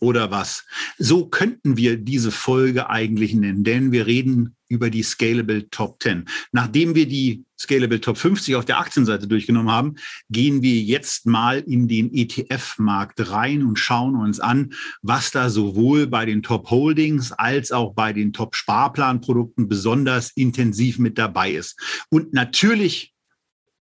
oder was? So könnten wir diese Folge eigentlich nennen, denn wir reden über die Scalable Top 10. Nachdem wir die Scalable Top 50 auf der Aktienseite durchgenommen haben, gehen wir jetzt mal in den ETF-Markt rein und schauen uns an, was da sowohl bei den Top Holdings als auch bei den Top Sparplanprodukten besonders intensiv mit dabei ist. Und natürlich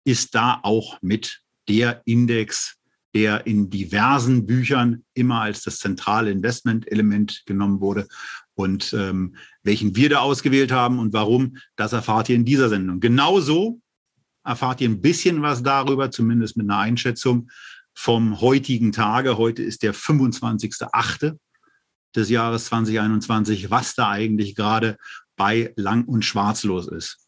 ist da auch mit der Index der in diversen Büchern immer als das zentrale Investmentelement genommen wurde. Und ähm, welchen wir da ausgewählt haben und warum, das erfahrt ihr in dieser Sendung. Genauso erfahrt ihr ein bisschen was darüber, zumindest mit einer Einschätzung vom heutigen Tage. Heute ist der 25.8. des Jahres 2021, was da eigentlich gerade bei Lang und Schwarz los ist.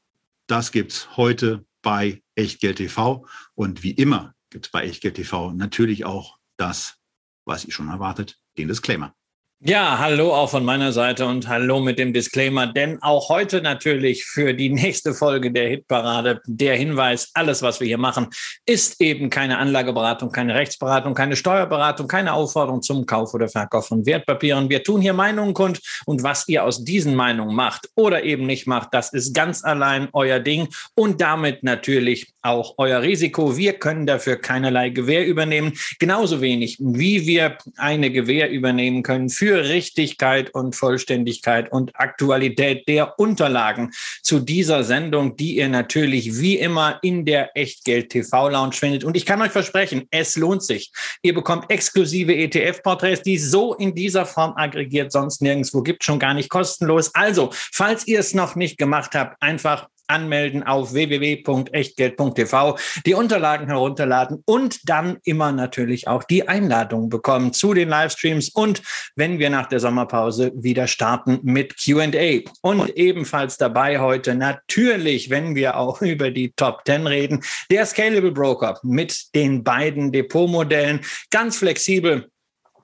Das gibt's heute bei Echtgeld TV. Und wie immer gibt es bei Echtgeld TV natürlich auch das, was ihr schon erwartet, den Disclaimer. Ja, hallo auch von meiner Seite und hallo mit dem Disclaimer, denn auch heute natürlich für die nächste Folge der Hitparade der Hinweis, alles, was wir hier machen, ist eben keine Anlageberatung, keine Rechtsberatung, keine Steuerberatung, keine Aufforderung zum Kauf oder Verkauf von Wertpapieren. Wir tun hier Meinungen kund und was ihr aus diesen Meinungen macht oder eben nicht macht, das ist ganz allein euer Ding und damit natürlich auch euer Risiko. Wir können dafür keinerlei Gewähr übernehmen, genauso wenig wie wir eine Gewähr übernehmen können für für Richtigkeit und Vollständigkeit und Aktualität der Unterlagen zu dieser Sendung, die ihr natürlich wie immer in der Echtgeld TV Lounge findet. Und ich kann euch versprechen, es lohnt sich. Ihr bekommt exklusive ETF-Porträts, die so in dieser Form aggregiert sonst nirgendwo gibt, schon gar nicht kostenlos. Also, falls ihr es noch nicht gemacht habt, einfach anmelden auf www.echtgeld.tv, die Unterlagen herunterladen und dann immer natürlich auch die Einladung bekommen zu den Livestreams und wenn wir nach der Sommerpause wieder starten mit Q&A. Und ebenfalls dabei heute natürlich, wenn wir auch über die Top 10 reden, der Scalable Broker mit den beiden Depotmodellen, ganz flexibel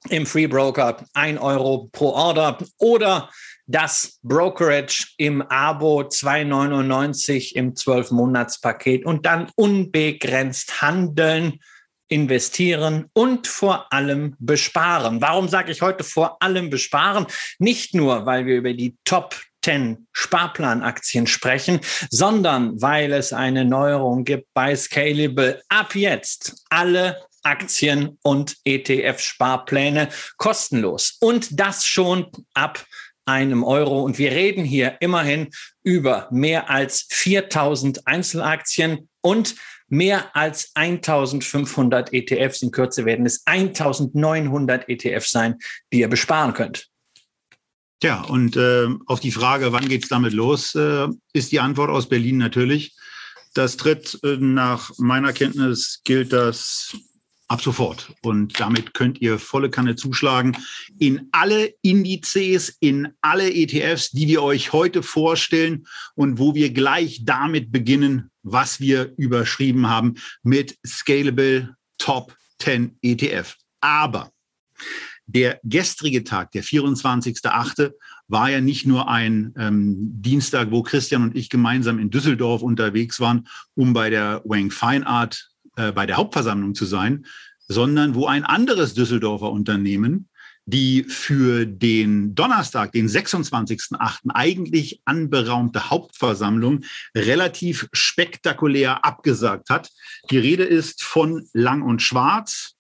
im Free Broker, ein Euro pro Order oder das Brokerage im Abo 2,99 im 12-Monats-Paket und dann unbegrenzt handeln, investieren und vor allem besparen. Warum sage ich heute vor allem besparen? Nicht nur, weil wir über die Top 10 Sparplanaktien sprechen, sondern weil es eine Neuerung gibt bei Scalable. Ab jetzt alle Aktien und ETF-Sparpläne kostenlos. Und das schon ab einem Euro. Und wir reden hier immerhin über mehr als 4000 Einzelaktien und mehr als 1500 ETFs. In Kürze werden es 1900 ETFs sein, die ihr besparen könnt. Ja, und äh, auf die Frage, wann geht es damit los, äh, ist die Antwort aus Berlin natürlich. Das tritt äh, nach meiner Kenntnis gilt das Ab sofort. Und damit könnt ihr volle Kanne zuschlagen in alle Indizes, in alle ETFs, die wir euch heute vorstellen und wo wir gleich damit beginnen, was wir überschrieben haben mit Scalable Top 10 ETF. Aber der gestrige Tag, der 24.8., war ja nicht nur ein ähm, Dienstag, wo Christian und ich gemeinsam in Düsseldorf unterwegs waren, um bei der Wang Fine Art äh, bei der Hauptversammlung zu sein, sondern wo ein anderes Düsseldorfer Unternehmen die für den Donnerstag, den 26.8. eigentlich anberaumte Hauptversammlung relativ spektakulär abgesagt hat. Die Rede ist von Lang und Schwarz.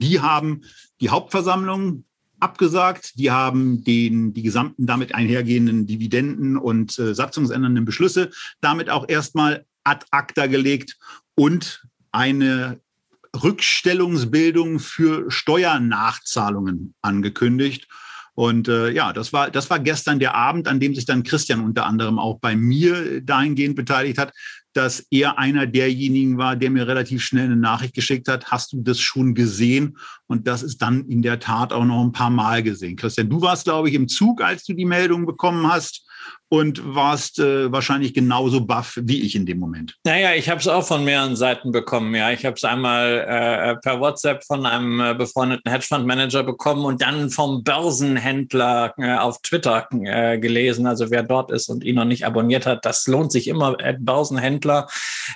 Die haben die Hauptversammlung abgesagt. Die haben den, die gesamten damit einhergehenden Dividenden und äh, satzungsändernden Beschlüsse damit auch erstmal ad acta gelegt und eine Rückstellungsbildung für Steuernachzahlungen angekündigt. Und äh, ja, das war, das war gestern der Abend, an dem sich dann Christian unter anderem auch bei mir dahingehend beteiligt hat, dass er einer derjenigen war, der mir relativ schnell eine Nachricht geschickt hat, hast du das schon gesehen? Und das ist dann in der Tat auch noch ein paar Mal gesehen. Christian, du warst, glaube ich, im Zug, als du die Meldung bekommen hast. Und warst äh, wahrscheinlich genauso baff wie ich in dem Moment. Naja, ich habe es auch von mehreren Seiten bekommen. Ja, ich habe es einmal äh, per WhatsApp von einem äh, befreundeten Hedgefondsmanager bekommen und dann vom Börsenhändler äh, auf Twitter äh, gelesen. Also wer dort ist und ihn noch nicht abonniert hat, das lohnt sich immer. Äh, Börsenhändler.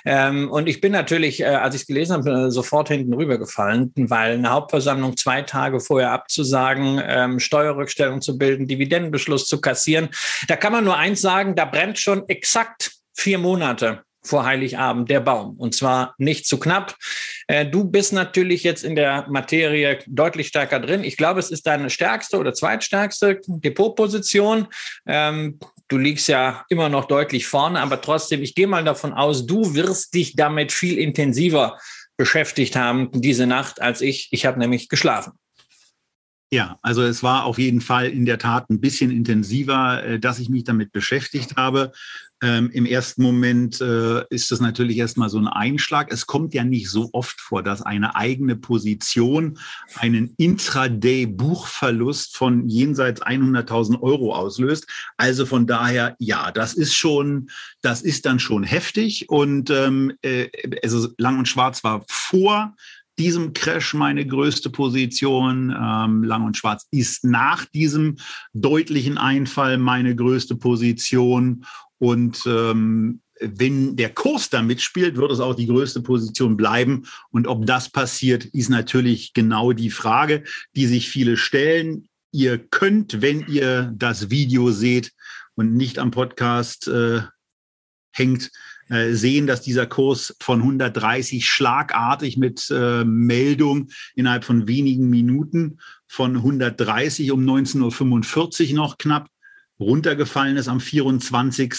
Ähm, und ich bin natürlich, als ich es gelesen habe, sofort hinten rübergefallen, weil eine Hauptversammlung zwei Tage vorher abzusagen, ähm, Steuerrückstellung zu bilden, Dividendenbeschluss zu kassieren, da kann man nur eins sagen, da brennt schon exakt vier Monate vor Heiligabend der Baum. Und zwar nicht zu knapp. Äh, du bist natürlich jetzt in der Materie deutlich stärker drin. Ich glaube, es ist deine stärkste oder zweitstärkste Depotposition. Ähm, du liegst ja immer noch deutlich vorne, aber trotzdem, ich gehe mal davon aus, du wirst dich damit viel intensiver beschäftigt haben diese Nacht als ich. Ich habe nämlich geschlafen. Ja, also es war auf jeden Fall in der Tat ein bisschen intensiver, äh, dass ich mich damit beschäftigt habe. Ähm, Im ersten Moment äh, ist das natürlich erstmal so ein Einschlag. Es kommt ja nicht so oft vor, dass eine eigene Position einen Intraday-Buchverlust von jenseits 100.000 Euro auslöst. Also von daher, ja, das ist schon, das ist dann schon heftig. Und ähm, äh, also Lang und Schwarz war vor diesem Crash meine größte Position. Ähm, Lang und Schwarz ist nach diesem deutlichen Einfall meine größte Position. Und ähm, wenn der Kurs da mitspielt, wird es auch die größte Position bleiben. Und ob das passiert, ist natürlich genau die Frage, die sich viele stellen. Ihr könnt, wenn ihr das Video seht und nicht am Podcast äh, hängt, äh, sehen, dass dieser Kurs von 130 schlagartig mit äh, Meldung innerhalb von wenigen Minuten von 130 um 19.45 Uhr noch knapp runtergefallen ist am 24.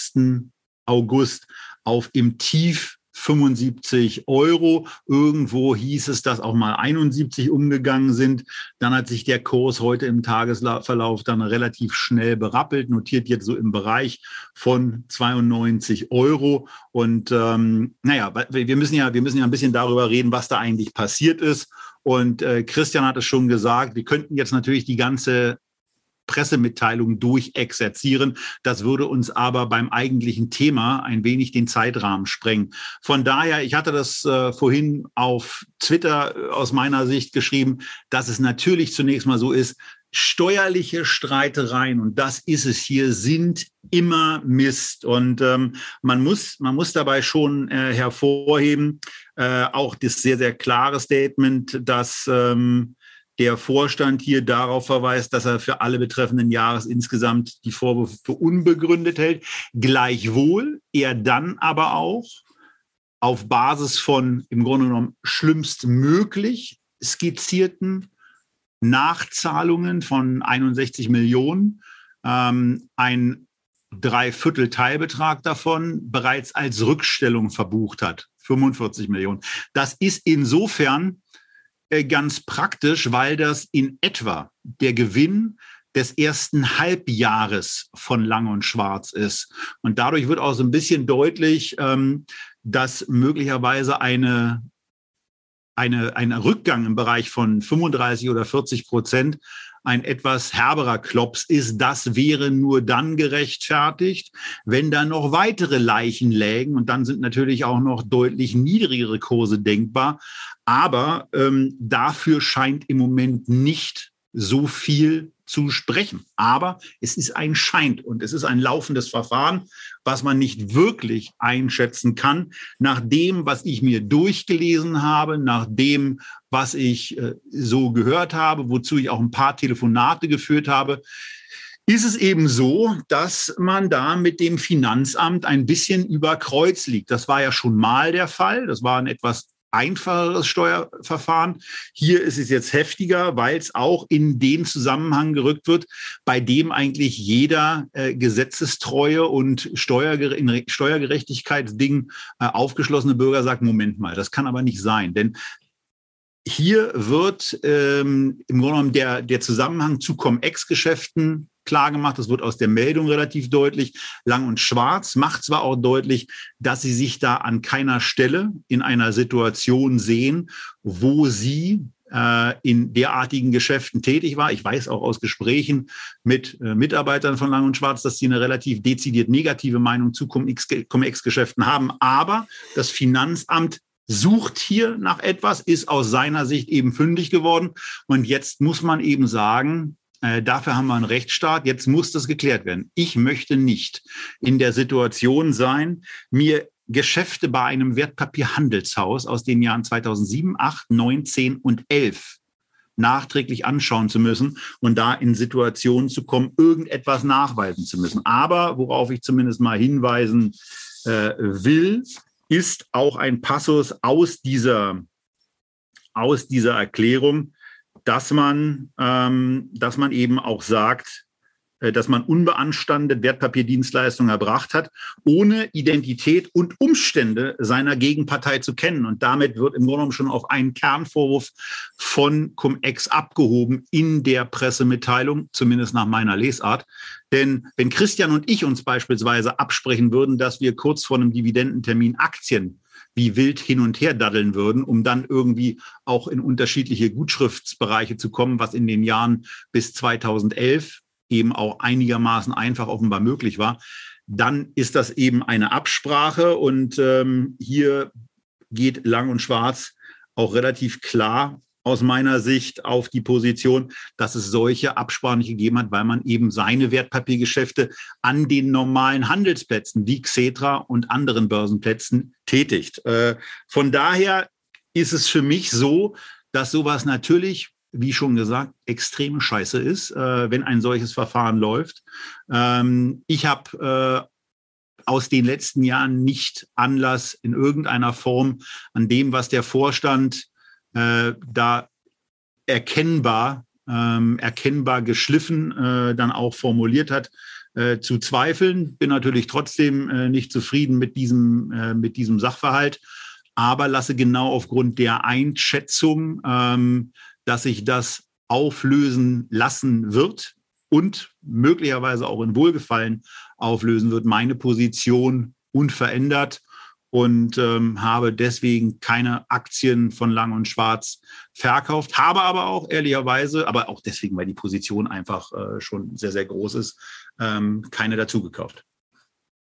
August auf im Tief 75 Euro. Irgendwo hieß es, dass auch mal 71 umgegangen sind. Dann hat sich der Kurs heute im Tagesverlauf dann relativ schnell berappelt, notiert jetzt so im Bereich von 92 Euro. Und ähm, naja, wir müssen ja, wir müssen ja ein bisschen darüber reden, was da eigentlich passiert ist. Und äh, Christian hat es schon gesagt, wir könnten jetzt natürlich die ganze Pressemitteilung durchexerzieren. Das würde uns aber beim eigentlichen Thema ein wenig den Zeitrahmen sprengen. Von daher, ich hatte das äh, vorhin auf Twitter äh, aus meiner Sicht geschrieben, dass es natürlich zunächst mal so ist, steuerliche Streitereien, und das ist es hier, sind immer Mist. Und ähm, man, muss, man muss dabei schon äh, hervorheben, äh, auch das sehr, sehr klare Statement, dass ähm, der Vorstand hier darauf verweist, dass er für alle betreffenden Jahres insgesamt die Vorwürfe für unbegründet hält. Gleichwohl er dann aber auch auf Basis von im Grunde genommen schlimmstmöglich skizzierten Nachzahlungen von 61 Millionen ähm, ein Dreiviertel Teilbetrag davon bereits als Rückstellung verbucht hat. 45 Millionen. Das ist insofern ganz praktisch, weil das in etwa der Gewinn des ersten Halbjahres von Lang und Schwarz ist. Und dadurch wird auch so ein bisschen deutlich, ähm, dass möglicherweise eine, eine, ein Rückgang im Bereich von 35 oder 40 Prozent ein etwas herberer Klops ist. Das wäre nur dann gerechtfertigt, wenn da noch weitere Leichen lägen. Und dann sind natürlich auch noch deutlich niedrigere Kurse denkbar. Aber ähm, dafür scheint im Moment nicht so viel zu sprechen. Aber es ist ein Schein und es ist ein laufendes Verfahren, was man nicht wirklich einschätzen kann. Nach dem, was ich mir durchgelesen habe, nach dem, was ich äh, so gehört habe, wozu ich auch ein paar Telefonate geführt habe, ist es eben so, dass man da mit dem Finanzamt ein bisschen über Kreuz liegt. Das war ja schon mal der Fall. Das war ein etwas einfacheres Steuerverfahren. Hier ist es jetzt heftiger, weil es auch in den Zusammenhang gerückt wird, bei dem eigentlich jeder äh, gesetzestreue und Steuerger in Steuergerechtigkeitsding äh, aufgeschlossene Bürger sagt, Moment mal, das kann aber nicht sein. Denn hier wird ähm, im Grunde genommen der, der Zusammenhang zu Com-Ex-Geschäften klar gemacht. Das wird aus der Meldung relativ deutlich. Lang und Schwarz macht zwar auch deutlich, dass sie sich da an keiner Stelle in einer Situation sehen, wo sie äh, in derartigen Geschäften tätig war. Ich weiß auch aus Gesprächen mit äh, Mitarbeitern von Lang und Schwarz, dass sie eine relativ dezidiert negative Meinung zu Cum-Ex-Geschäften haben. Aber das Finanzamt sucht hier nach etwas, ist aus seiner Sicht eben fündig geworden. Und jetzt muss man eben sagen, dafür haben wir einen Rechtsstaat. Jetzt muss das geklärt werden. Ich möchte nicht in der Situation sein, mir Geschäfte bei einem Wertpapierhandelshaus aus den Jahren 2007, 8, 9, 10 und 11 nachträglich anschauen zu müssen und da in Situationen zu kommen, irgendetwas nachweisen zu müssen. Aber worauf ich zumindest mal hinweisen äh, will, ist auch ein Passus aus dieser, aus dieser Erklärung, dass man, ähm, dass man eben auch sagt, äh, dass man unbeanstandet Wertpapierdienstleistungen erbracht hat, ohne Identität und Umstände seiner Gegenpartei zu kennen. Und damit wird im Grunde genommen schon auf einen Kernvorwurf von Cum-Ex abgehoben in der Pressemitteilung, zumindest nach meiner Lesart. Denn wenn Christian und ich uns beispielsweise absprechen würden, dass wir kurz vor einem Dividendentermin Aktien wie wild hin und her daddeln würden, um dann irgendwie auch in unterschiedliche Gutschriftsbereiche zu kommen, was in den Jahren bis 2011 eben auch einigermaßen einfach offenbar möglich war, dann ist das eben eine Absprache und ähm, hier geht Lang und Schwarz auch relativ klar aus meiner Sicht auf die Position, dass es solche Absprachen nicht gegeben hat, weil man eben seine Wertpapiergeschäfte an den normalen Handelsplätzen wie Xetra und anderen Börsenplätzen tätigt. Äh, von daher ist es für mich so, dass sowas natürlich wie schon gesagt, extrem scheiße ist, äh, wenn ein solches Verfahren läuft. Ähm, ich habe äh, aus den letzten Jahren nicht Anlass in irgendeiner Form an dem, was der Vorstand äh, da erkennbar, ähm, erkennbar geschliffen äh, dann auch formuliert hat, äh, zu zweifeln. Bin natürlich trotzdem äh, nicht zufrieden mit diesem, äh, mit diesem Sachverhalt, aber lasse genau aufgrund der Einschätzung ähm, dass sich das auflösen lassen wird und möglicherweise auch in Wohlgefallen auflösen wird. Meine Position unverändert und ähm, habe deswegen keine Aktien von Lang und Schwarz verkauft, habe aber auch ehrlicherweise, aber auch deswegen, weil die Position einfach äh, schon sehr, sehr groß ist, ähm, keine dazu gekauft.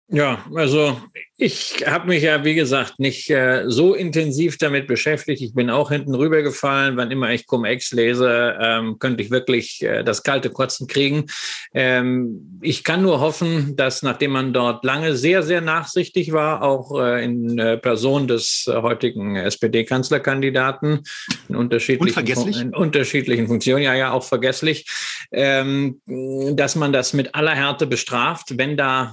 Ja, also ich habe mich ja, wie gesagt, nicht äh, so intensiv damit beschäftigt. Ich bin auch hinten rübergefallen. Wann immer ich Cum-Ex lese, ähm, könnte ich wirklich äh, das kalte Kotzen kriegen. Ähm, ich kann nur hoffen, dass nachdem man dort lange sehr, sehr nachsichtig war, auch äh, in äh, Person des äh, heutigen SPD-Kanzlerkandidaten in unterschiedlichen, in unterschiedlichen Funktionen, ja, ja, auch vergesslich, ähm, dass man das mit aller Härte bestraft, wenn da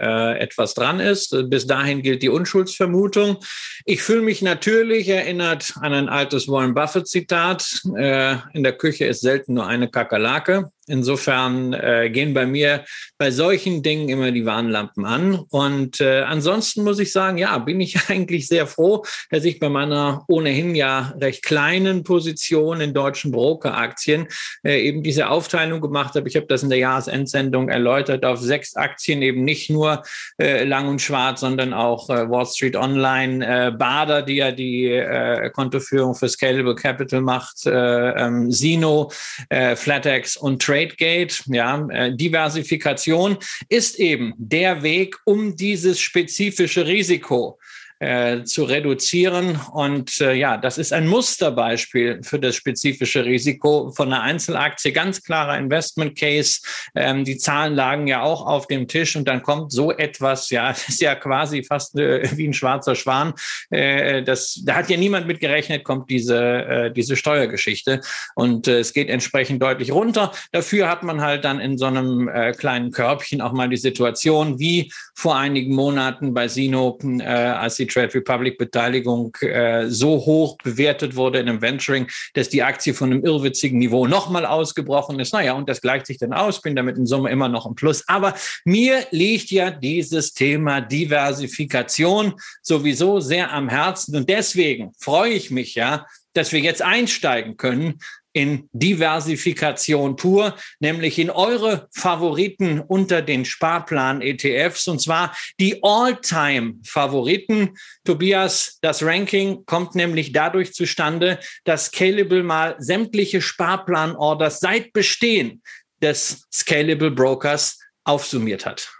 äh, etwas dran ist. Bis dahin gilt die Unschuldsvermutung. Ich fühle mich natürlich erinnert an ein altes Warren Buffett-Zitat. Äh, in der Küche ist selten nur eine Kakerlake. Insofern äh, gehen bei mir bei solchen Dingen immer die Warnlampen an. Und äh, ansonsten muss ich sagen, ja, bin ich eigentlich sehr froh, dass ich bei meiner ohnehin ja recht kleinen Position in deutschen Brokeraktien äh, eben diese Aufteilung gemacht habe. Ich habe das in der Jahresendsendung erläutert auf sechs Aktien, eben nicht nur äh, lang und schwarz, sondern auch äh, Wall Street Online, äh, Bader, die ja die äh, Kontoführung für Scalable Capital macht, äh, ähm, Sino, äh, FlatEx und Trade TradeGate, ja, äh, Diversifikation ist eben der Weg, um dieses spezifische Risiko äh, zu reduzieren. Und äh, ja, das ist ein Musterbeispiel für das spezifische Risiko von einer Einzelaktie. Ganz klarer Investment Case. Ähm, die Zahlen lagen ja auch auf dem Tisch und dann kommt so etwas, ja, das ist ja quasi fast äh, wie ein schwarzer Schwan. Äh, das, da hat ja niemand mit gerechnet, kommt diese, äh, diese Steuergeschichte. Und äh, es geht entsprechend deutlich runter. Dafür hat man halt dann in so einem äh, kleinen Körbchen auch mal die Situation wie vor einigen Monaten bei Sino, äh, als die Trade Republic Beteiligung äh, so hoch bewertet wurde in einem Venturing, dass die Aktie von einem irrwitzigen Niveau nochmal ausgebrochen ist. Naja, und das gleicht sich dann aus, bin damit in Summe immer noch im Plus. Aber mir liegt ja dieses Thema Diversifikation sowieso sehr am Herzen und deswegen freue ich mich ja, dass wir jetzt einsteigen können in Diversifikation pur, nämlich in eure Favoriten unter den Sparplan-ETFs und zwar die All-Time-Favoriten. Tobias, das Ranking kommt nämlich dadurch zustande, dass Scalable mal sämtliche Sparplan-Orders seit Bestehen des Scalable Brokers aufsummiert hat.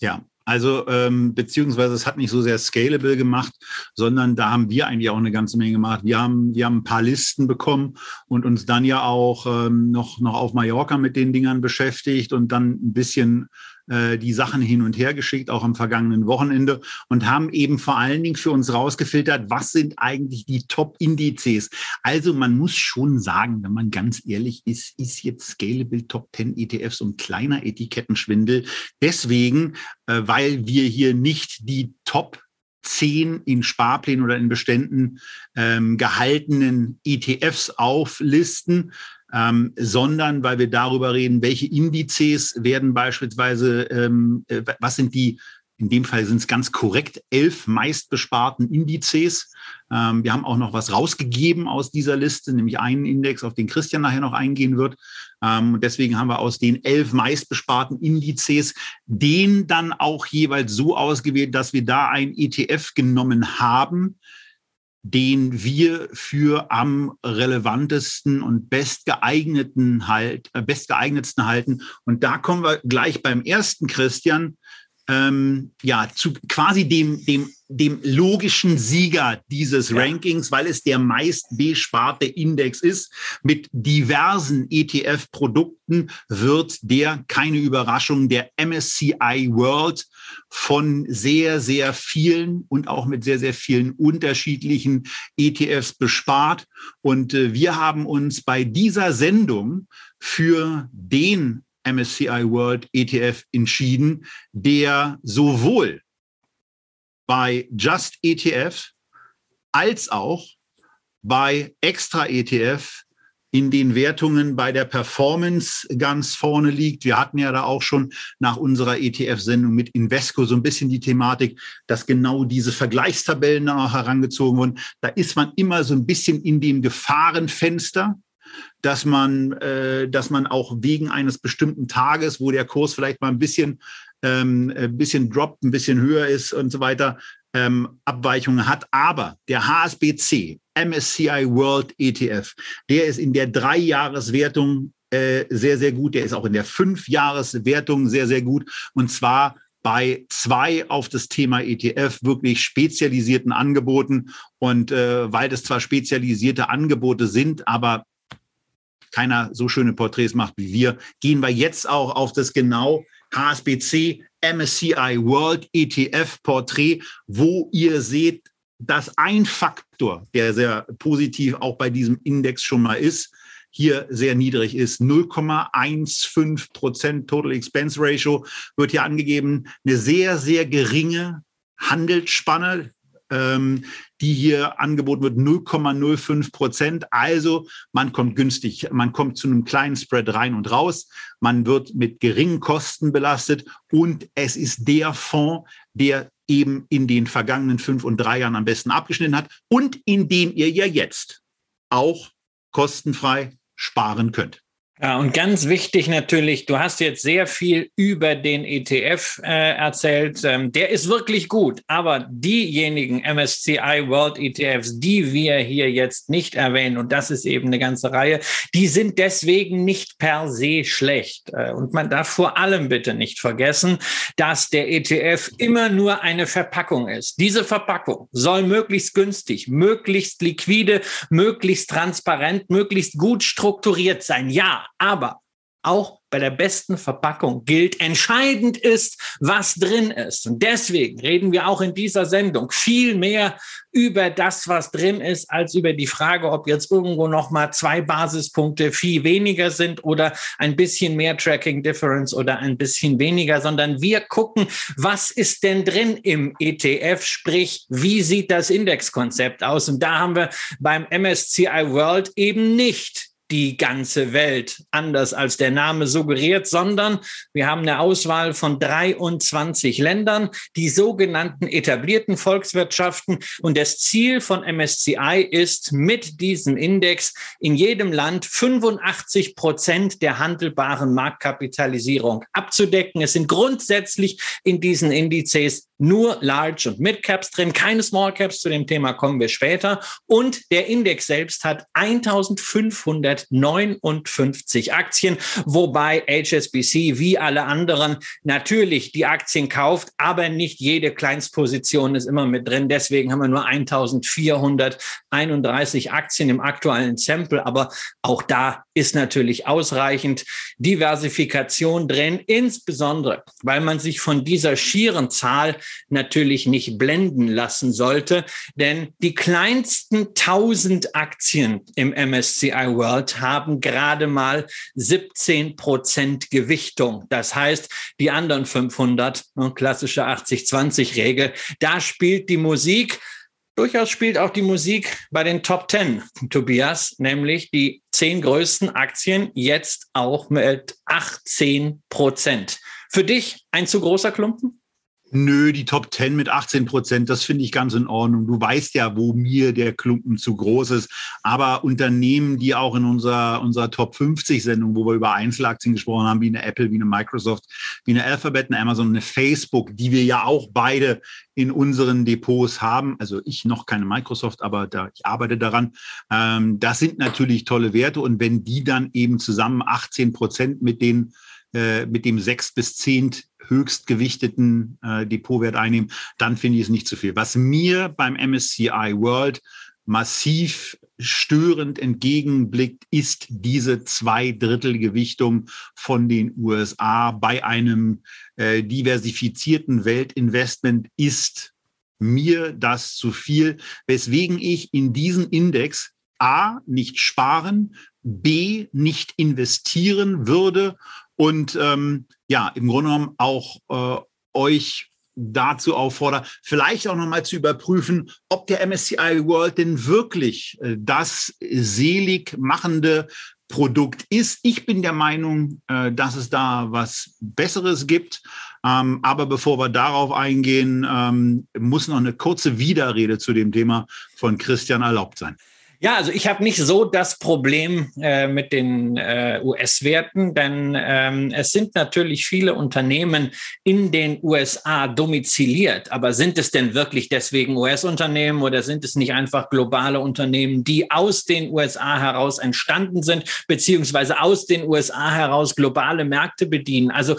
Ja, also ähm, beziehungsweise es hat nicht so sehr scalable gemacht, sondern da haben wir eigentlich auch eine ganze Menge gemacht. Wir haben, wir haben ein paar Listen bekommen und uns dann ja auch ähm, noch, noch auf Mallorca mit den Dingern beschäftigt und dann ein bisschen äh, die Sachen hin und her geschickt, auch am vergangenen Wochenende und haben eben vor allen Dingen für uns rausgefiltert, was sind eigentlich die Top-Indizes. Also man muss schon sagen, wenn man ganz ehrlich ist, ist jetzt Scalable Top 10 ETFs und kleiner Etikettenschwindel. Deswegen, äh, weil wir hier nicht die Top zehn in Sparplänen oder in Beständen ähm, gehaltenen ETFs auflisten, ähm, sondern weil wir darüber reden, welche Indizes werden beispielsweise, ähm, äh, was sind die, in dem Fall sind es ganz korrekt, elf meistbesparten Indizes. Ähm, wir haben auch noch was rausgegeben aus dieser Liste, nämlich einen Index, auf den Christian nachher noch eingehen wird. Ähm, und deswegen haben wir aus den elf meistbesparten Indizes den dann auch jeweils so ausgewählt, dass wir da ein ETF genommen haben, den wir für am relevantesten und bestgeeigneten halt, äh, bestgeeignetsten halten. Und da kommen wir gleich beim ersten Christian ähm, ja, zu quasi dem, dem, dem logischen Sieger dieses ja. Rankings, weil es der meist besparte Index ist. Mit diversen ETF-Produkten wird der, keine Überraschung, der MSCI World von sehr, sehr vielen und auch mit sehr, sehr vielen unterschiedlichen ETFs bespart. Und äh, wir haben uns bei dieser Sendung für den MSCI World ETF entschieden, der sowohl bei Just ETF als auch bei Extra ETF in den Wertungen bei der Performance ganz vorne liegt. Wir hatten ja da auch schon nach unserer ETF-Sendung mit Invesco so ein bisschen die Thematik, dass genau diese Vergleichstabellen auch herangezogen wurden. Da ist man immer so ein bisschen in dem Gefahrenfenster dass man, äh, dass man auch wegen eines bestimmten Tages, wo der Kurs vielleicht mal ein bisschen, ähm, ein bisschen droppt, ein bisschen höher ist und so weiter, ähm, Abweichungen hat. Aber der HSBC, MSCI World ETF, der ist in der Dreijahreswertung äh, sehr, sehr gut. Der ist auch in der Fünfjahreswertung sehr, sehr gut. Und zwar bei zwei auf das Thema ETF wirklich spezialisierten Angeboten. Und äh, weil das zwar spezialisierte Angebote sind, aber keiner so schöne Porträts macht wie wir, gehen wir jetzt auch auf das genau HSBC MSCI World ETF Porträt, wo ihr seht, dass ein Faktor, der sehr positiv auch bei diesem Index schon mal ist, hier sehr niedrig ist. 0,15 Prozent Total Expense Ratio wird hier angegeben. Eine sehr, sehr geringe Handelsspanne ähm, die hier angeboten wird, 0,05 Prozent. Also man kommt günstig, man kommt zu einem kleinen Spread rein und raus. Man wird mit geringen Kosten belastet und es ist der Fonds, der eben in den vergangenen fünf und drei Jahren am besten abgeschnitten hat und in dem ihr ja jetzt auch kostenfrei sparen könnt. Ja, und ganz wichtig natürlich, du hast jetzt sehr viel über den ETF äh, erzählt. Ähm, der ist wirklich gut, aber diejenigen MSCI World ETFs, die wir hier jetzt nicht erwähnen, und das ist eben eine ganze Reihe, die sind deswegen nicht per se schlecht. Äh, und man darf vor allem bitte nicht vergessen, dass der ETF immer nur eine Verpackung ist. Diese Verpackung soll möglichst günstig, möglichst liquide, möglichst transparent, möglichst gut strukturiert sein. Ja, aber auch bei der besten Verpackung gilt, entscheidend ist, was drin ist. Und deswegen reden wir auch in dieser Sendung viel mehr über das, was drin ist, als über die Frage, ob jetzt irgendwo noch mal zwei Basispunkte viel weniger sind oder ein bisschen mehr Tracking Difference oder ein bisschen weniger, sondern wir gucken, was ist denn drin im ETF, sprich, wie sieht das Indexkonzept aus? Und da haben wir beim MSCI World eben nicht die ganze Welt, anders als der Name suggeriert, sondern wir haben eine Auswahl von 23 Ländern, die sogenannten etablierten Volkswirtschaften. Und das Ziel von MSCI ist, mit diesem Index in jedem Land 85 Prozent der handelbaren Marktkapitalisierung abzudecken. Es sind grundsätzlich in diesen Indizes nur Large und Mid Caps drin, keine Small Caps. Zu dem Thema kommen wir später. Und der Index selbst hat 1559 Aktien, wobei HSBC wie alle anderen natürlich die Aktien kauft, aber nicht jede Kleinstposition ist immer mit drin. Deswegen haben wir nur 1431 Aktien im aktuellen Sample. Aber auch da ist natürlich ausreichend Diversifikation drin, insbesondere weil man sich von dieser schieren Zahl natürlich nicht blenden lassen sollte, denn die kleinsten 1000 Aktien im MSCI World haben gerade mal 17 Prozent Gewichtung. Das heißt, die anderen 500, ne, klassische 80-20-Regel, da spielt die Musik Durchaus spielt auch die Musik bei den Top 10, Tobias, nämlich die zehn größten Aktien jetzt auch mit 18 Prozent. Für dich ein zu großer Klumpen? Nö, die Top 10 mit 18 Prozent, das finde ich ganz in Ordnung. Du weißt ja, wo mir der Klumpen zu groß ist. Aber Unternehmen, die auch in unserer, unserer Top 50 Sendung, wo wir über Einzelaktien gesprochen haben, wie eine Apple, wie eine Microsoft, wie eine Alphabet, eine Amazon, eine Facebook, die wir ja auch beide in unseren Depots haben. Also ich noch keine Microsoft, aber da, ich arbeite daran. Ähm, das sind natürlich tolle Werte. Und wenn die dann eben zusammen 18 Prozent mit den äh, mit dem sechs bis zehn höchst gewichteten äh, Depotwert einnehmen, dann finde ich es nicht zu viel. Was mir beim MSCI World massiv störend entgegenblickt, ist diese Zweidrittelgewichtung von den USA bei einem äh, diversifizierten Weltinvestment ist mir das zu viel, weswegen ich in diesen Index A nicht sparen, B nicht investieren würde und ähm, ja, im Grunde genommen auch äh, euch dazu auffordere, vielleicht auch nochmal zu überprüfen, ob der MSCI World denn wirklich äh, das selig machende Produkt ist. Ich bin der Meinung, äh, dass es da was Besseres gibt. Ähm, aber bevor wir darauf eingehen, ähm, muss noch eine kurze Widerrede zu dem Thema von Christian erlaubt sein. Ja, also ich habe nicht so das Problem äh, mit den äh, US-Werten, denn ähm, es sind natürlich viele Unternehmen in den USA domiziliert. Aber sind es denn wirklich deswegen US-Unternehmen oder sind es nicht einfach globale Unternehmen, die aus den USA heraus entstanden sind, beziehungsweise aus den USA heraus globale Märkte bedienen? Also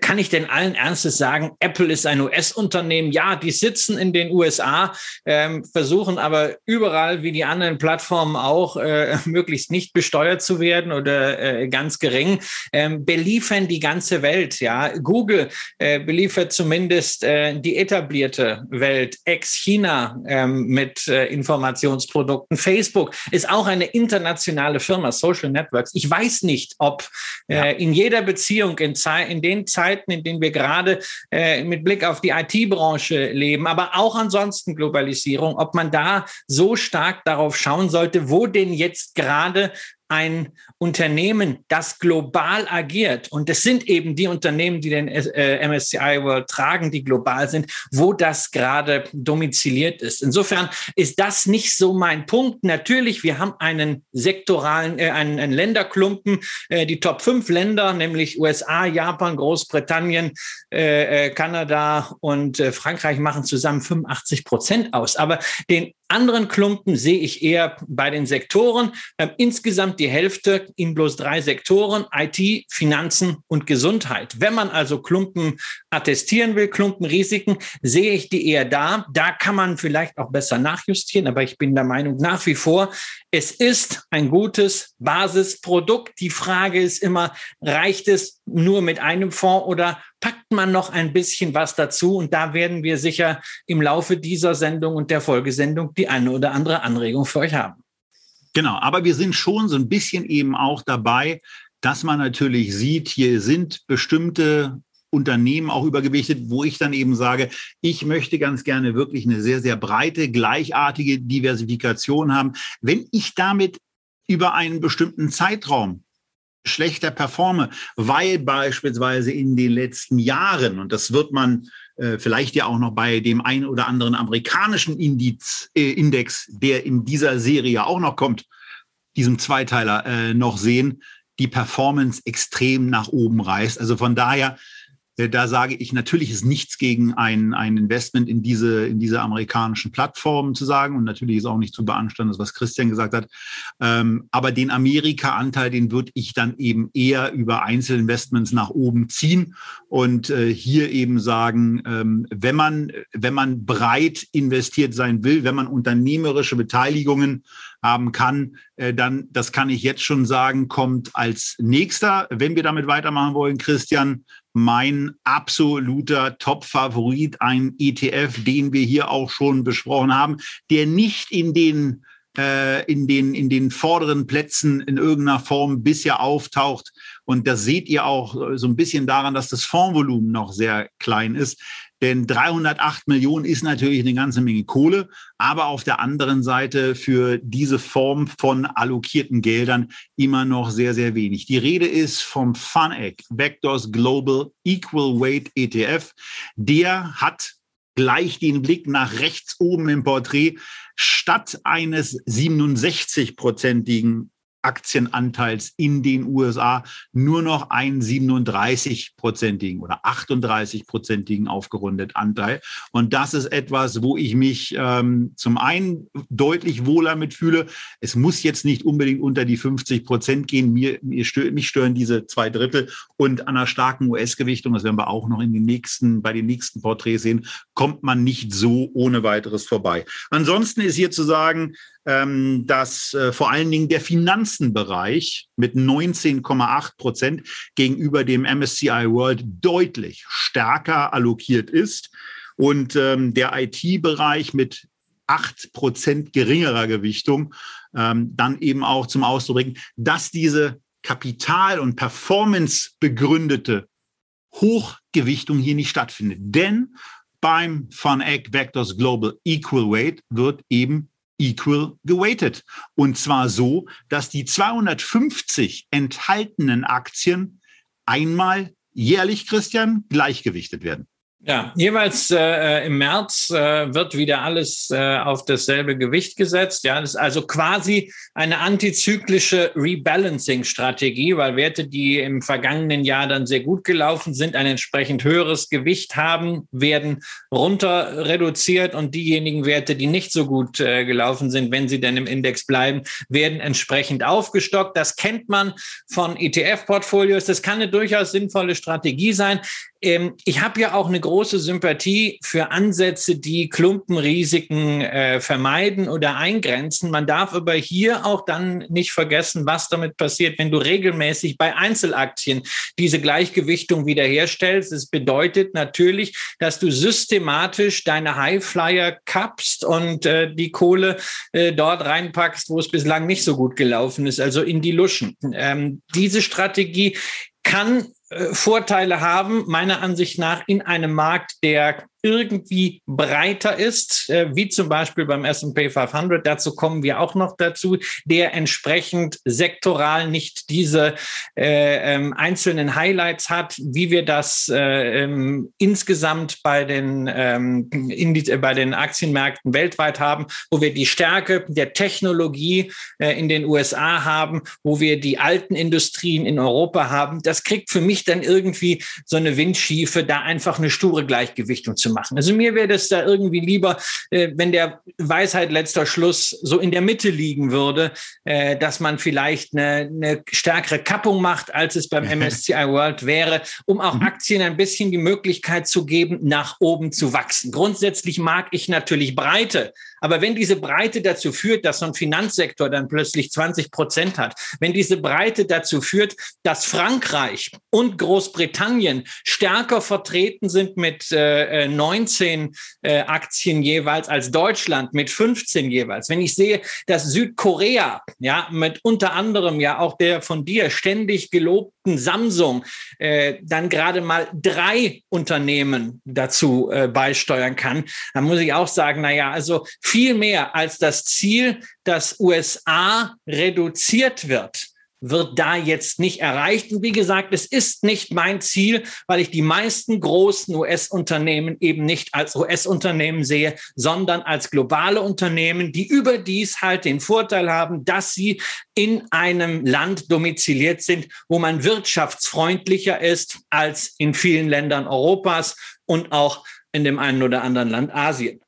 kann ich denn allen Ernstes sagen, Apple ist ein US-Unternehmen? Ja, die sitzen in den USA, ähm, versuchen aber überall, wie die anderen Plattformen auch, äh, möglichst nicht besteuert zu werden oder äh, ganz gering, ähm, beliefern die ganze Welt. Ja, Google äh, beliefert zumindest äh, die etablierte Welt, ex-China ähm, mit äh, Informationsprodukten. Facebook ist auch eine internationale Firma, Social Networks. Ich weiß nicht, ob äh, ja. in jeder Beziehung in, in den Zeiten Zeiten, in denen wir gerade äh, mit Blick auf die IT-Branche leben, aber auch ansonsten Globalisierung, ob man da so stark darauf schauen sollte, wo denn jetzt gerade ein Unternehmen, das global agiert, und es sind eben die Unternehmen, die den äh, MSCI World tragen, die global sind, wo das gerade domiziliert ist. Insofern ist das nicht so mein Punkt. Natürlich, wir haben einen sektoralen, äh, einen, einen Länderklumpen, äh, die Top 5 Länder, nämlich USA, Japan, Großbritannien, äh, äh Kanada und äh, Frankreich machen zusammen 85 Prozent aus. Aber den anderen Klumpen sehe ich eher bei den Sektoren. Ähm, insgesamt die Hälfte in bloß drei Sektoren, IT, Finanzen und Gesundheit. Wenn man also Klumpen attestieren will, Klumpenrisiken, sehe ich die eher da. Da kann man vielleicht auch besser nachjustieren, aber ich bin der Meinung nach wie vor, es ist ein gutes Basisprodukt. Die Frage ist immer, reicht es nur mit einem Fonds oder packt man noch ein bisschen was dazu? Und da werden wir sicher im Laufe dieser Sendung und der Folgesendung die eine oder andere Anregung für euch haben. Genau, aber wir sind schon so ein bisschen eben auch dabei, dass man natürlich sieht, hier sind bestimmte Unternehmen auch übergewichtet, wo ich dann eben sage, ich möchte ganz gerne wirklich eine sehr, sehr breite, gleichartige Diversifikation haben. Wenn ich damit über einen bestimmten Zeitraum schlechter performe, weil beispielsweise in den letzten Jahren, und das wird man äh, vielleicht ja auch noch bei dem einen oder anderen amerikanischen Indiz, äh, Index, der in dieser Serie auch noch kommt, diesem Zweiteiler äh, noch sehen, die Performance extrem nach oben reißt. Also von daher da sage ich, natürlich ist nichts gegen ein, ein Investment in diese, in diese amerikanischen Plattformen zu sagen. Und natürlich ist auch nicht zu beanstanden, was Christian gesagt hat. Ähm, aber den Amerika-Anteil, den würde ich dann eben eher über Einzelinvestments nach oben ziehen und äh, hier eben sagen, ähm, wenn man, wenn man breit investiert sein will, wenn man unternehmerische Beteiligungen haben kann, äh, dann, das kann ich jetzt schon sagen, kommt als nächster, wenn wir damit weitermachen wollen, Christian, mein absoluter Top-Favorit, ein ETF, den wir hier auch schon besprochen haben, der nicht in den äh, in den in den vorderen Plätzen in irgendeiner Form bisher auftaucht. Und das seht ihr auch so ein bisschen daran, dass das Fondsvolumen noch sehr klein ist. Denn 308 Millionen ist natürlich eine ganze Menge Kohle, aber auf der anderen Seite für diese Form von allokierten Geldern immer noch sehr, sehr wenig. Die Rede ist vom FUNEC, Vectors Global Equal Weight ETF. Der hat gleich den Blick nach rechts oben im Porträt statt eines 67-prozentigen Aktienanteils in den USA nur noch einen 37-prozentigen oder 38-prozentigen aufgerundet Anteil. Und das ist etwas, wo ich mich ähm, zum einen deutlich wohler mitfühle. Es muss jetzt nicht unbedingt unter die 50 Prozent gehen. Mir, mir stö mich stören diese zwei Drittel und an einer starken US-Gewichtung, das werden wir auch noch in den nächsten, bei den nächsten Porträts sehen, kommt man nicht so ohne weiteres vorbei. Ansonsten ist hier zu sagen, ähm, dass äh, vor allen Dingen der Finanzenbereich mit 19,8 Prozent gegenüber dem MSCI World deutlich stärker allokiert ist und ähm, der IT-Bereich mit 8 Prozent geringerer Gewichtung ähm, dann eben auch zum Ausdruck bringen, dass diese Kapital- und Performance begründete Hochgewichtung hier nicht stattfindet. Denn beim FunEgg Vectors Global Equal Weight wird eben equal geweighted. Und zwar so, dass die 250 enthaltenen Aktien einmal jährlich, Christian, gleichgewichtet werden. Ja, jeweils äh, im März äh, wird wieder alles äh, auf dasselbe Gewicht gesetzt. Ja, das ist also quasi eine antizyklische Rebalancing-Strategie, weil Werte, die im vergangenen Jahr dann sehr gut gelaufen sind, ein entsprechend höheres Gewicht haben, werden runter reduziert und diejenigen Werte, die nicht so gut äh, gelaufen sind, wenn sie denn im Index bleiben, werden entsprechend aufgestockt. Das kennt man von ETF-Portfolios. Das kann eine durchaus sinnvolle Strategie sein. Ähm, ich habe ja auch eine große Sympathie für Ansätze, die Klumpenrisiken äh, vermeiden oder eingrenzen. Man darf aber hier auch dann nicht vergessen, was damit passiert, wenn du regelmäßig bei Einzelaktien diese Gleichgewichtung wiederherstellst. Es bedeutet natürlich, dass du systematisch deine Highflyer kappst und äh, die Kohle äh, dort reinpackst, wo es bislang nicht so gut gelaufen ist, also in die Luschen. Ähm, diese Strategie kann Vorteile haben, meiner Ansicht nach, in einem Markt, der irgendwie breiter ist, äh, wie zum Beispiel beim S&P 500. Dazu kommen wir auch noch dazu, der entsprechend sektoral nicht diese äh, ähm, einzelnen Highlights hat, wie wir das äh, ähm, insgesamt bei den, ähm, die, bei den Aktienmärkten weltweit haben, wo wir die Stärke der Technologie äh, in den USA haben, wo wir die alten Industrien in Europa haben. Das kriegt für mich dann irgendwie so eine Windschiefe, da einfach eine sture Gleichgewichtung zu machen. Also mir wäre das da irgendwie lieber, äh, wenn der Weisheit letzter Schluss so in der Mitte liegen würde, äh, dass man vielleicht eine, eine stärkere Kappung macht, als es beim MSCI World wäre, um auch mhm. Aktien ein bisschen die Möglichkeit zu geben, nach oben zu wachsen. Grundsätzlich mag ich natürlich Breite, aber wenn diese Breite dazu führt, dass so ein Finanzsektor dann plötzlich 20 Prozent hat, wenn diese Breite dazu führt, dass Frankreich und Großbritannien stärker vertreten sind mit äh, 19 äh, Aktien jeweils als Deutschland mit 15 jeweils. Wenn ich sehe, dass Südkorea, ja, mit unter anderem ja auch der von dir ständig gelobten Samsung, äh, dann gerade mal drei Unternehmen dazu äh, beisteuern kann, dann muss ich auch sagen, na ja, also viel mehr als das Ziel, dass USA reduziert wird wird da jetzt nicht erreicht. Und wie gesagt, es ist nicht mein Ziel, weil ich die meisten großen US-Unternehmen eben nicht als US-Unternehmen sehe, sondern als globale Unternehmen, die überdies halt den Vorteil haben, dass sie in einem Land domiziliert sind, wo man wirtschaftsfreundlicher ist als in vielen Ländern Europas und auch in dem einen oder anderen Land Asien.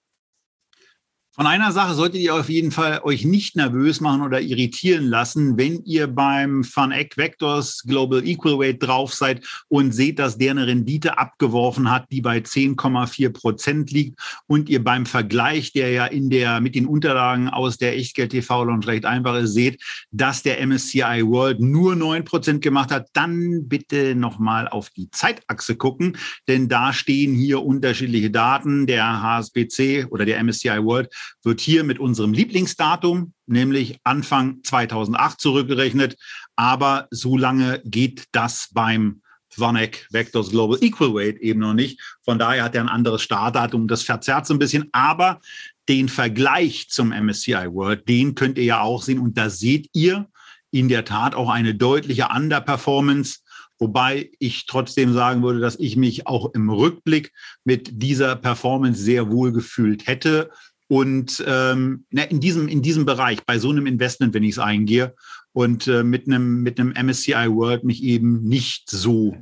Von einer Sache solltet ihr auf jeden Fall euch nicht nervös machen oder irritieren lassen, wenn ihr beim FunEck Vectors Global Equal Weight drauf seid und seht, dass der eine Rendite abgeworfen hat, die bei 10,4 Prozent liegt und ihr beim Vergleich, der ja in der, mit den Unterlagen aus der Echtgeld TV und recht einfach ist, seht, dass der MSCI World nur 9 Prozent gemacht hat, dann bitte nochmal auf die Zeitachse gucken, denn da stehen hier unterschiedliche Daten. Der HSBC oder der MSCI World wird hier mit unserem Lieblingsdatum, nämlich Anfang 2008 zurückgerechnet. Aber so lange geht das beim Vanek Vectors Global Equal Weight eben noch nicht. Von daher hat er ein anderes Startdatum. Das verzerrt so ein bisschen. Aber den Vergleich zum MSCI World, den könnt ihr ja auch sehen. Und da seht ihr in der Tat auch eine deutliche Underperformance. Wobei ich trotzdem sagen würde, dass ich mich auch im Rückblick mit dieser Performance sehr wohl gefühlt hätte. Und ähm, in, diesem, in diesem Bereich, bei so einem Investment, wenn ich es eingehe und äh, mit, einem, mit einem MSCI World mich eben nicht so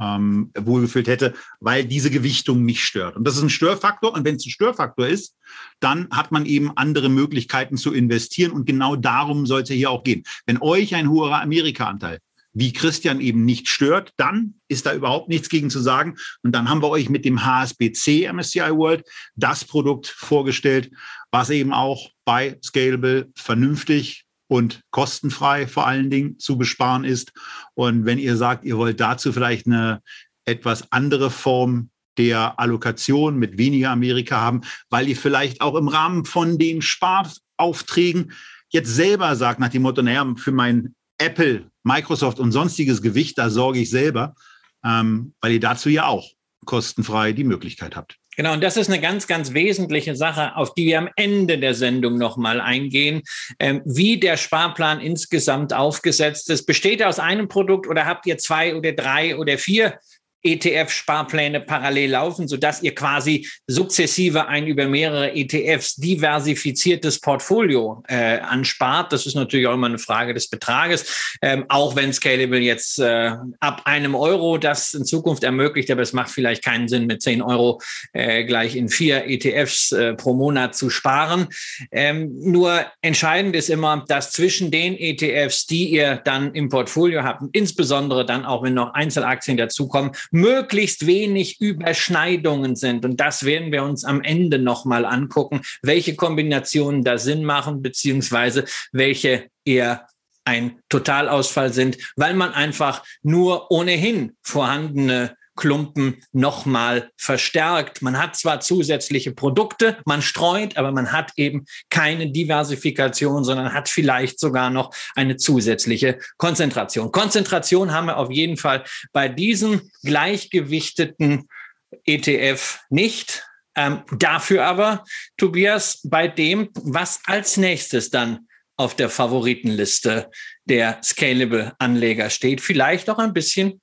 ähm, wohlgefühlt hätte, weil diese Gewichtung mich stört. Und das ist ein Störfaktor. Und wenn es ein Störfaktor ist, dann hat man eben andere Möglichkeiten zu investieren. Und genau darum soll es ja hier auch gehen. Wenn euch ein hoher Amerika-Anteil wie Christian eben nicht stört, dann ist da überhaupt nichts gegen zu sagen. Und dann haben wir euch mit dem HSBC MSCI World das Produkt vorgestellt, was eben auch bei Scalable vernünftig und kostenfrei vor allen Dingen zu besparen ist. Und wenn ihr sagt, ihr wollt dazu vielleicht eine etwas andere Form der Allokation mit weniger Amerika haben, weil ihr vielleicht auch im Rahmen von den Sparaufträgen jetzt selber sagt nach dem Motto, naja, für mein Apple, Microsoft und sonstiges Gewicht, da sorge ich selber, ähm, weil ihr dazu ja auch kostenfrei die Möglichkeit habt. Genau, und das ist eine ganz, ganz wesentliche Sache, auf die wir am Ende der Sendung nochmal eingehen, ähm, wie der Sparplan insgesamt aufgesetzt ist. Besteht er aus einem Produkt oder habt ihr zwei oder drei oder vier ETF-Sparpläne parallel laufen, sodass ihr quasi sukzessive ein über mehrere ETFs diversifiziertes Portfolio äh, anspart. Das ist natürlich auch immer eine Frage des Betrages, ähm, auch wenn Scalable jetzt äh, ab einem Euro das in Zukunft ermöglicht, aber es macht vielleicht keinen Sinn, mit 10 Euro äh, gleich in vier ETFs äh, pro Monat zu sparen. Ähm, nur entscheidend ist immer, dass zwischen den ETFs, die ihr dann im Portfolio habt, insbesondere dann auch, wenn noch Einzelaktien dazukommen, möglichst wenig Überschneidungen sind. Und das werden wir uns am Ende nochmal angucken, welche Kombinationen da Sinn machen, beziehungsweise welche eher ein Totalausfall sind, weil man einfach nur ohnehin vorhandene Klumpen nochmal verstärkt. Man hat zwar zusätzliche Produkte, man streut, aber man hat eben keine Diversifikation, sondern hat vielleicht sogar noch eine zusätzliche Konzentration. Konzentration haben wir auf jeden Fall bei diesem gleichgewichteten ETF nicht. Ähm, dafür aber, Tobias, bei dem, was als nächstes dann auf der Favoritenliste der Scalable-Anleger steht, vielleicht auch ein bisschen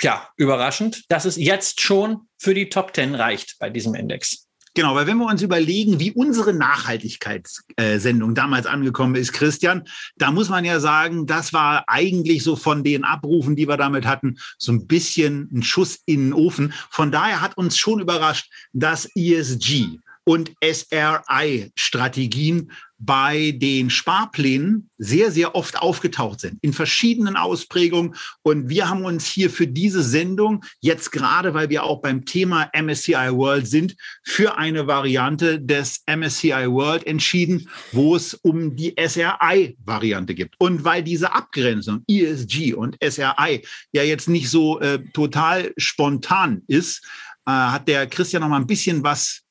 ja, überraschend, dass es jetzt schon für die Top 10 reicht bei diesem Index. Genau, weil wenn wir uns überlegen, wie unsere Nachhaltigkeitssendung damals angekommen ist, Christian, da muss man ja sagen, das war eigentlich so von den Abrufen, die wir damit hatten, so ein bisschen ein Schuss in den Ofen. Von daher hat uns schon überrascht, dass ESG und SRI-Strategien bei den Sparplänen sehr, sehr oft aufgetaucht sind, in verschiedenen Ausprägungen. Und wir haben uns hier für diese Sendung jetzt gerade, weil wir auch beim Thema MSCI World sind, für eine Variante des MSCI World entschieden, wo es um die SRI-Variante gibt. Und weil diese Abgrenzung ESG und SRI ja jetzt nicht so äh, total spontan ist, äh, hat der Christian noch mal ein bisschen was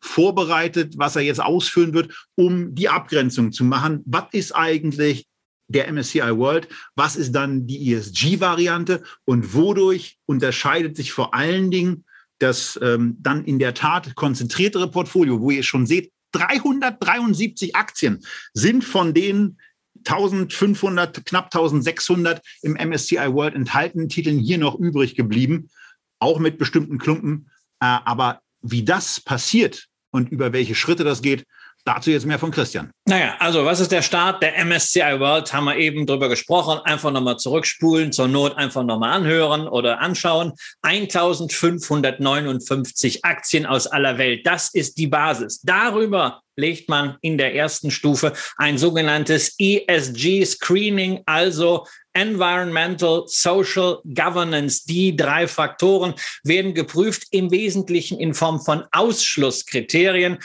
vorbereitet, was er jetzt ausführen wird, um die Abgrenzung zu machen. Was ist eigentlich der MSCI World? Was ist dann die ESG-Variante? Und wodurch unterscheidet sich vor allen Dingen das ähm, dann in der Tat konzentriertere Portfolio, wo ihr schon seht, 373 Aktien sind von den 1500, knapp 1600 im MSCI World enthaltenen Titeln hier noch übrig geblieben, auch mit bestimmten Klumpen. Äh, aber wie das passiert und über welche Schritte das geht, Dazu jetzt mehr von Christian. Naja, also was ist der Start der MSCI World? Haben wir eben drüber gesprochen. Einfach nochmal zurückspulen, zur Not einfach nochmal anhören oder anschauen. 1559 Aktien aus aller Welt. Das ist die Basis. Darüber legt man in der ersten Stufe ein sogenanntes ESG-Screening, also Environmental, Social Governance. Die drei Faktoren werden geprüft, im Wesentlichen in Form von Ausschlusskriterien.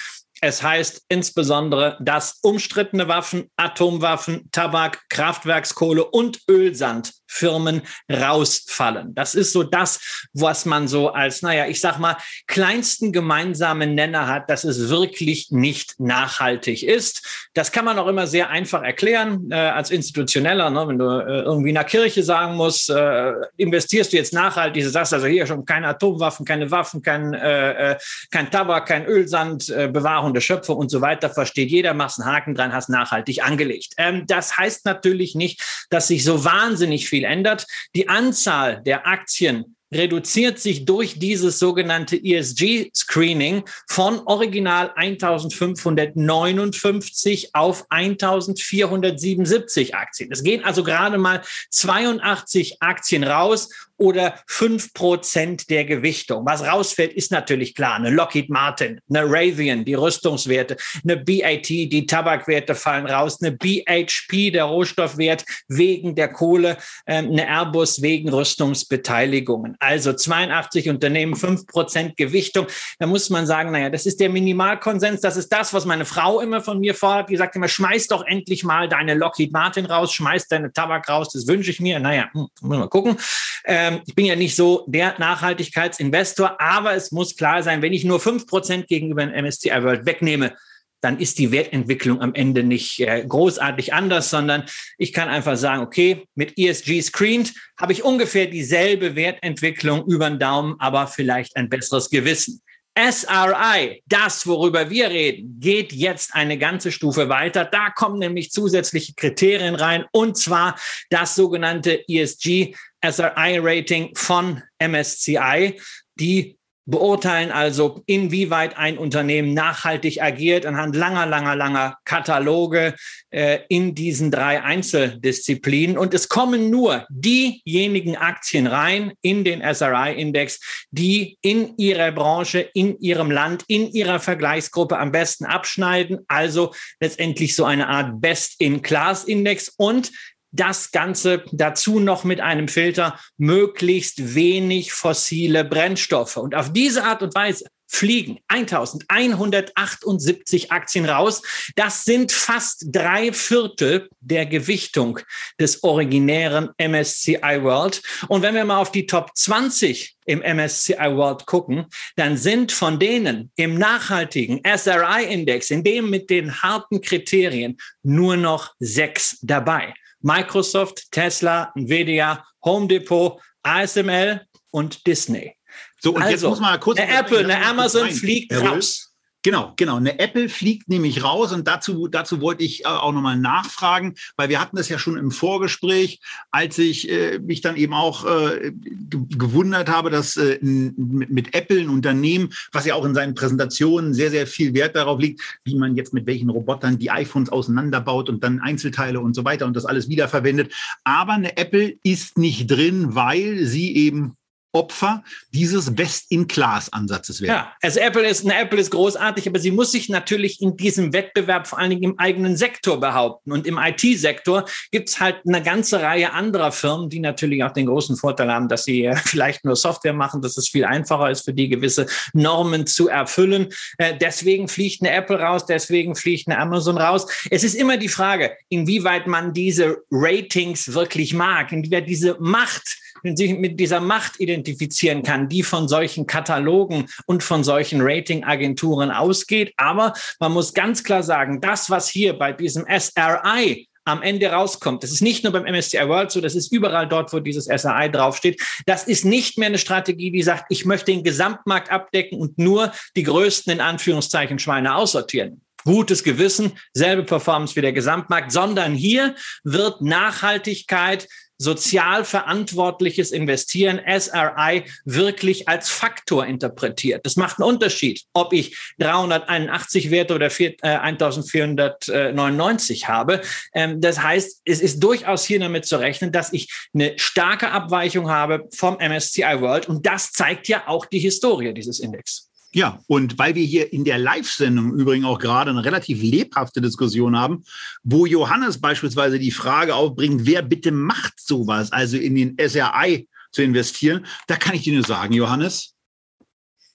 Es heißt insbesondere, dass umstrittene Waffen, Atomwaffen, Tabak, Kraftwerkskohle und Ölsand Firmen rausfallen. Das ist so das, was man so als, naja, ich sag mal, kleinsten gemeinsamen Nenner hat, dass es wirklich nicht nachhaltig ist. Das kann man auch immer sehr einfach erklären äh, als Institutioneller. Ne? Wenn du äh, irgendwie in der Kirche sagen musst, äh, investierst du jetzt nachhaltig, du sagst also hier schon keine Atomwaffen, keine Waffen, kein, äh, äh kein Tabak, kein Ölsand, äh, Bewahrung der Schöpfe und so weiter, versteht jeder, machst einen Haken dran, hast nachhaltig angelegt. Ähm, das heißt natürlich nicht, dass sich so wahnsinnig viel ändert. Die Anzahl der Aktien reduziert sich durch dieses sogenannte ESG-Screening von original 1559 auf 1477 Aktien. Es gehen also gerade mal 82 Aktien raus oder fünf Prozent der Gewichtung. Was rausfällt, ist natürlich klar. Eine Lockheed Martin, eine Raytheon, die Rüstungswerte, eine BAT, die Tabakwerte fallen raus, eine BHP, der Rohstoffwert wegen der Kohle, ähm, eine Airbus wegen Rüstungsbeteiligungen. Also 82 Unternehmen, fünf Prozent Gewichtung. Da muss man sagen, naja, das ist der Minimalkonsens. Das ist das, was meine Frau immer von mir fordert. Die sagt immer, schmeiß doch endlich mal deine Lockheed Martin raus, schmeiß deine Tabak raus. Das wünsche ich mir. Naja, hm, müssen wir mal gucken. Ähm, ähm, ich bin ja nicht so der Nachhaltigkeitsinvestor, aber es muss klar sein, wenn ich nur fünf Prozent gegenüber dem MSCI World wegnehme, dann ist die Wertentwicklung am Ende nicht äh, großartig anders, sondern ich kann einfach sagen, okay, mit ESG Screened habe ich ungefähr dieselbe Wertentwicklung über den Daumen, aber vielleicht ein besseres Gewissen. SRI, das, worüber wir reden, geht jetzt eine ganze Stufe weiter. Da kommen nämlich zusätzliche Kriterien rein, und zwar das sogenannte ESG SRI-Rating von MSCI. Die beurteilen also, inwieweit ein Unternehmen nachhaltig agiert anhand langer, langer, langer Kataloge äh, in diesen drei Einzeldisziplinen. Und es kommen nur diejenigen Aktien rein in den SRI-Index, die in ihrer Branche, in ihrem Land, in ihrer Vergleichsgruppe am besten abschneiden. Also letztendlich so eine Art Best-in-Class-Index. Und das Ganze dazu noch mit einem Filter möglichst wenig fossile Brennstoffe. Und auf diese Art und Weise fliegen 1178 Aktien raus. Das sind fast drei Viertel der Gewichtung des originären MSCI World. Und wenn wir mal auf die Top 20 im MSCI World gucken, dann sind von denen im nachhaltigen SRI-Index, in dem mit den harten Kriterien, nur noch sechs dabei. Microsoft, Tesla, Nvidia, Home Depot, ASML und Disney. So, und also, jetzt muss man kurz. Eine Apple, eine Amazon fliegt raus. Genau, genau. Eine Apple fliegt nämlich raus und dazu, dazu wollte ich äh, auch nochmal nachfragen, weil wir hatten das ja schon im Vorgespräch, als ich äh, mich dann eben auch äh, gewundert habe, dass äh, mit, mit Apple ein Unternehmen, was ja auch in seinen Präsentationen sehr, sehr viel Wert darauf liegt, wie man jetzt mit welchen Robotern die iPhones auseinanderbaut und dann Einzelteile und so weiter und das alles wiederverwendet. Aber eine Apple ist nicht drin, weil sie eben Opfer dieses Best-in-Class-Ansatzes werden. Ja, also Apple ist, Apple ist großartig, aber sie muss sich natürlich in diesem Wettbewerb vor allen Dingen im eigenen Sektor behaupten. Und im IT-Sektor gibt es halt eine ganze Reihe anderer Firmen, die natürlich auch den großen Vorteil haben, dass sie vielleicht nur Software machen, dass es viel einfacher ist für die gewisse Normen zu erfüllen. Äh, deswegen fliegt eine Apple raus, deswegen fliegt eine Amazon raus. Es ist immer die Frage, inwieweit man diese Ratings wirklich mag, inwieweit diese Macht, sich mit dieser Macht identifizieren kann, die von solchen Katalogen und von solchen Ratingagenturen ausgeht. Aber man muss ganz klar sagen, das, was hier bei diesem SRI am Ende rauskommt. Das ist nicht nur beim MSCI World so, das ist überall dort, wo dieses SRI draufsteht. Das ist nicht mehr eine Strategie, die sagt, ich möchte den Gesamtmarkt abdecken und nur die größten in Anführungszeichen Schweine aussortieren gutes Gewissen, selbe Performance wie der Gesamtmarkt, sondern hier wird Nachhaltigkeit, sozial verantwortliches Investieren, SRI, wirklich als Faktor interpretiert. Das macht einen Unterschied, ob ich 381 Werte oder 1499 äh, habe. Ähm, das heißt, es ist durchaus hier damit zu rechnen, dass ich eine starke Abweichung habe vom MSCI World. Und das zeigt ja auch die Historie dieses Index. Ja, und weil wir hier in der Live-Sendung übrigens auch gerade eine relativ lebhafte Diskussion haben, wo Johannes beispielsweise die Frage aufbringt, wer bitte macht sowas, also in den SRI zu investieren, da kann ich dir nur sagen, Johannes,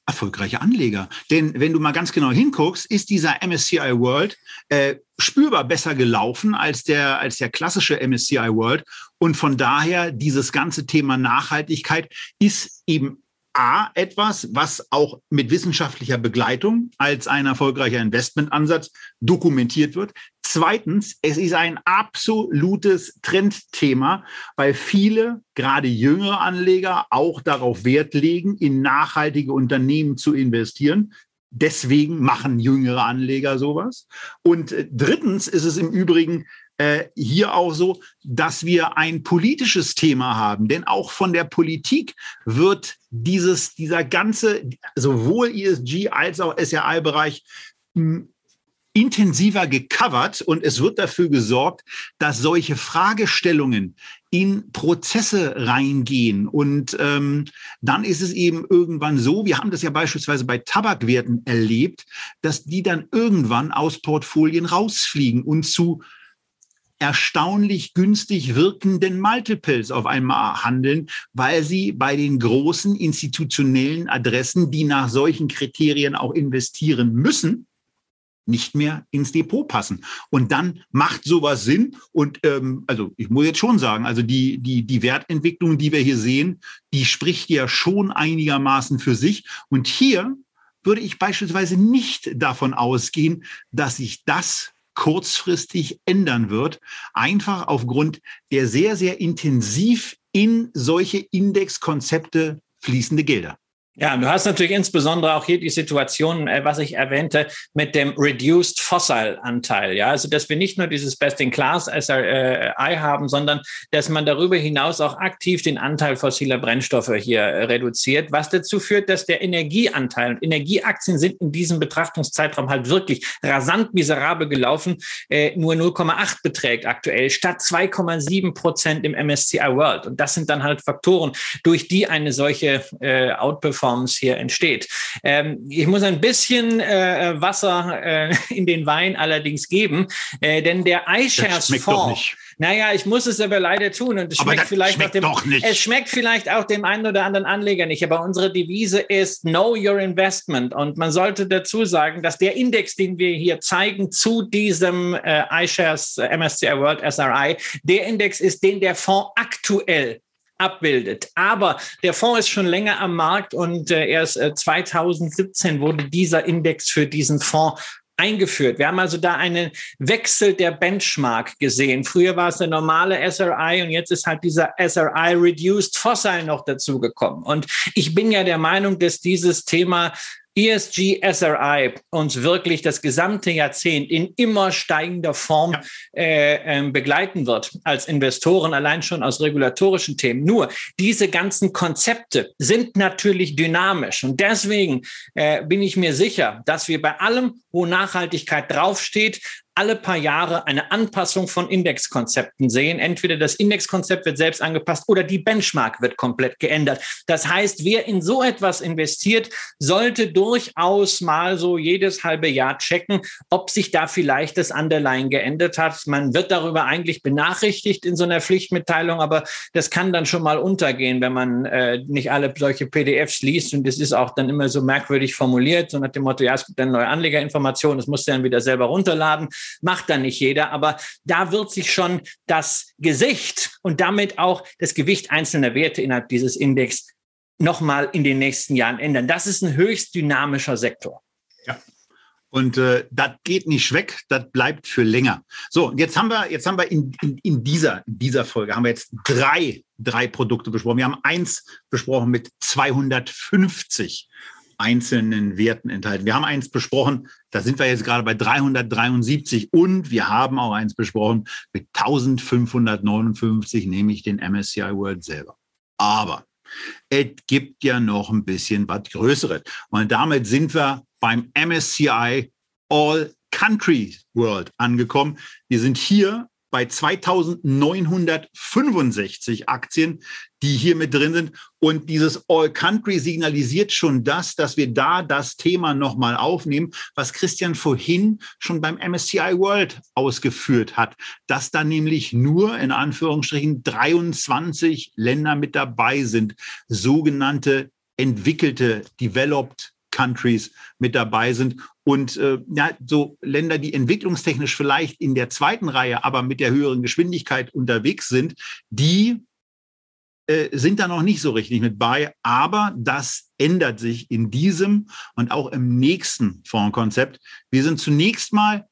erfolgreiche Anleger. Denn wenn du mal ganz genau hinguckst, ist dieser MSCI World äh, spürbar besser gelaufen als der, als der klassische MSCI World. Und von daher, dieses ganze Thema Nachhaltigkeit ist eben A, etwas, was auch mit wissenschaftlicher Begleitung als ein erfolgreicher Investmentansatz dokumentiert wird. Zweitens, es ist ein absolutes Trendthema, weil viele, gerade jüngere Anleger, auch darauf Wert legen, in nachhaltige Unternehmen zu investieren. Deswegen machen jüngere Anleger sowas. Und äh, drittens ist es im Übrigen äh, hier auch so, dass wir ein politisches Thema haben. Denn auch von der Politik wird dieses, dieser ganze, sowohl ESG als auch SRI-Bereich hm, intensiver gecovert und es wird dafür gesorgt, dass solche Fragestellungen in Prozesse reingehen. Und ähm, dann ist es eben irgendwann so, wir haben das ja beispielsweise bei Tabakwerten erlebt, dass die dann irgendwann aus Portfolien rausfliegen und zu erstaunlich günstig wirkenden Multiples auf einmal handeln, weil sie bei den großen institutionellen Adressen, die nach solchen Kriterien auch investieren müssen, nicht mehr ins Depot passen. Und dann macht sowas Sinn. Und ähm, also ich muss jetzt schon sagen, also die, die, die Wertentwicklung, die wir hier sehen, die spricht ja schon einigermaßen für sich. Und hier würde ich beispielsweise nicht davon ausgehen, dass sich das kurzfristig ändern wird, einfach aufgrund der sehr, sehr intensiv in solche Indexkonzepte fließende Gelder. Ja, du hast natürlich insbesondere auch hier die Situation, äh, was ich erwähnte, mit dem Reduced Fossil Anteil. Ja, also dass wir nicht nur dieses Best in Class SRI haben, sondern dass man darüber hinaus auch aktiv den Anteil fossiler Brennstoffe hier äh, reduziert, was dazu führt, dass der Energieanteil und Energieaktien sind in diesem Betrachtungszeitraum halt wirklich rasant miserabel gelaufen, äh, nur 0,8 beträgt aktuell statt 2,7 Prozent im MSCI World. Und das sind dann halt Faktoren, durch die eine solche äh, Outperformance Performance hier entsteht. Ähm, ich muss ein bisschen äh, Wasser äh, in den Wein allerdings geben, äh, denn der iShares Fonds. Naja, ich muss es aber leider tun und es schmeckt vielleicht schmeckt dem, es schmeckt vielleicht auch dem einen oder anderen Anleger nicht. Aber unsere Devise ist Know Your Investment und man sollte dazu sagen, dass der Index, den wir hier zeigen zu diesem äh, iShares MSCI World SRI, der Index ist, den der Fonds aktuell abbildet. Aber der Fonds ist schon länger am Markt und äh, erst äh, 2017 wurde dieser Index für diesen Fonds eingeführt. Wir haben also da einen Wechsel der Benchmark gesehen. Früher war es der normale SRI und jetzt ist halt dieser SRI Reduced Fossil noch dazugekommen. Und ich bin ja der Meinung, dass dieses Thema ESG SRI uns wirklich das gesamte Jahrzehnt in immer steigender Form ja. äh, äh, begleiten wird als Investoren, allein schon aus regulatorischen Themen. Nur diese ganzen Konzepte sind natürlich dynamisch und deswegen äh, bin ich mir sicher, dass wir bei allem, wo Nachhaltigkeit draufsteht, alle paar Jahre eine Anpassung von Indexkonzepten sehen. Entweder das Indexkonzept wird selbst angepasst oder die Benchmark wird komplett geändert. Das heißt, wer in so etwas investiert, sollte durchaus mal so jedes halbe Jahr checken, ob sich da vielleicht das Underline geändert hat. Man wird darüber eigentlich benachrichtigt in so einer Pflichtmitteilung, aber das kann dann schon mal untergehen, wenn man äh, nicht alle solche PDFs liest und das ist auch dann immer so merkwürdig formuliert, so nach dem Motto, ja, es gibt eine neue Anlegerinformation, das musst du dann wieder selber runterladen macht dann nicht jeder, aber da wird sich schon das Gesicht und damit auch das Gewicht einzelner Werte innerhalb dieses Index nochmal in den nächsten Jahren ändern. Das ist ein höchst dynamischer Sektor. Ja. Und äh, das geht nicht weg, das bleibt für länger. So, jetzt haben wir, jetzt haben wir in, in, in, dieser, in dieser Folge haben wir jetzt drei, drei Produkte besprochen. Wir haben eins besprochen mit 250 einzelnen Werten enthalten. Wir haben eins besprochen, da sind wir jetzt gerade bei 373 und wir haben auch eins besprochen mit 1559, nämlich den MSCI World selber. Aber es gibt ja noch ein bisschen was Größeres. Und damit sind wir beim MSCI All Country World angekommen. Wir sind hier bei 2965 Aktien, die hier mit drin sind. Und dieses All Country signalisiert schon das, dass wir da das Thema nochmal aufnehmen, was Christian vorhin schon beim MSCI World ausgeführt hat, dass da nämlich nur in Anführungsstrichen 23 Länder mit dabei sind, sogenannte entwickelte, developed Countries mit dabei sind und äh, ja, so Länder, die entwicklungstechnisch vielleicht in der zweiten Reihe, aber mit der höheren Geschwindigkeit unterwegs sind, die äh, sind da noch nicht so richtig mit bei. Aber das ändert sich in diesem und auch im nächsten Fondskonzept. Wir sind zunächst mal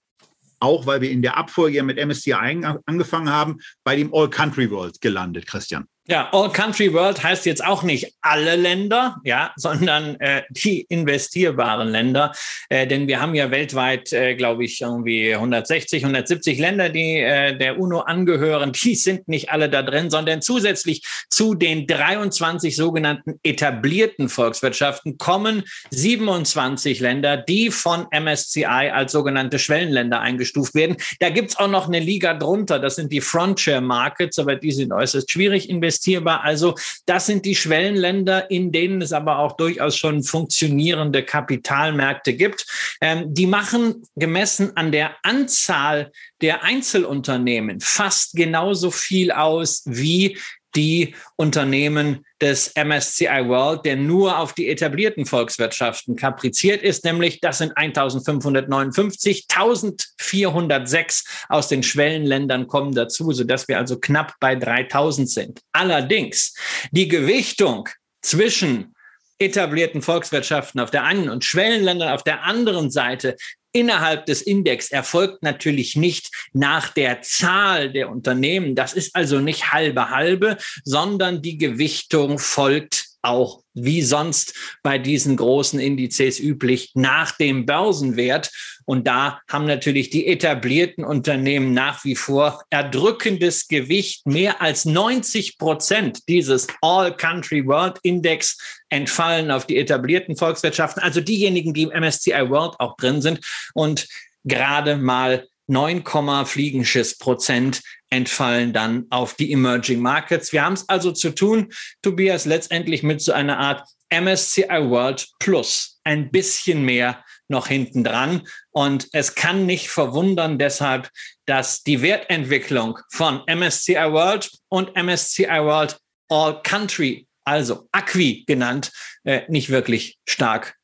auch weil wir in der Abfolge mit MSCI angefangen haben, bei dem All Country World gelandet, Christian. Ja, All Country World heißt jetzt auch nicht alle Länder, ja, sondern äh, die investierbaren Länder. Äh, denn wir haben ja weltweit, äh, glaube ich, irgendwie 160, 170 Länder, die äh, der UNO angehören. Die sind nicht alle da drin, sondern zusätzlich zu den 23 sogenannten etablierten Volkswirtschaften kommen 27 Länder, die von MSCI als sogenannte Schwellenländer eingestuft werden. Da gibt's auch noch eine Liga drunter. Das sind die Frontier Markets, aber die sind äußerst schwierig investiert investierbar. Also das sind die Schwellenländer, in denen es aber auch durchaus schon funktionierende Kapitalmärkte gibt. Ähm, die machen gemessen an der Anzahl der Einzelunternehmen fast genauso viel aus wie die Unternehmen des MSCI World, der nur auf die etablierten Volkswirtschaften kapriziert ist, nämlich das sind 1559, 1406 aus den Schwellenländern kommen dazu, sodass wir also knapp bei 3000 sind. Allerdings die Gewichtung zwischen etablierten Volkswirtschaften auf der einen und Schwellenländern auf der anderen Seite innerhalb des Index erfolgt natürlich nicht nach der Zahl der Unternehmen. Das ist also nicht halbe halbe, sondern die Gewichtung folgt auch wie sonst bei diesen großen Indizes üblich nach dem Börsenwert. Und da haben natürlich die etablierten Unternehmen nach wie vor erdrückendes Gewicht. Mehr als 90 Prozent dieses All Country World Index entfallen auf die etablierten Volkswirtschaften, also diejenigen, die im MSCI World auch drin sind. Und gerade mal 9, Fliegenschiss Prozent entfallen dann auf die Emerging Markets. Wir haben es also zu tun, Tobias, letztendlich mit so einer Art MSCI World Plus. Ein bisschen mehr noch hinten dran. Und es kann nicht verwundern deshalb, dass die Wertentwicklung von MSCI World und MSCI World All Country, also Acqui genannt, äh, nicht wirklich stark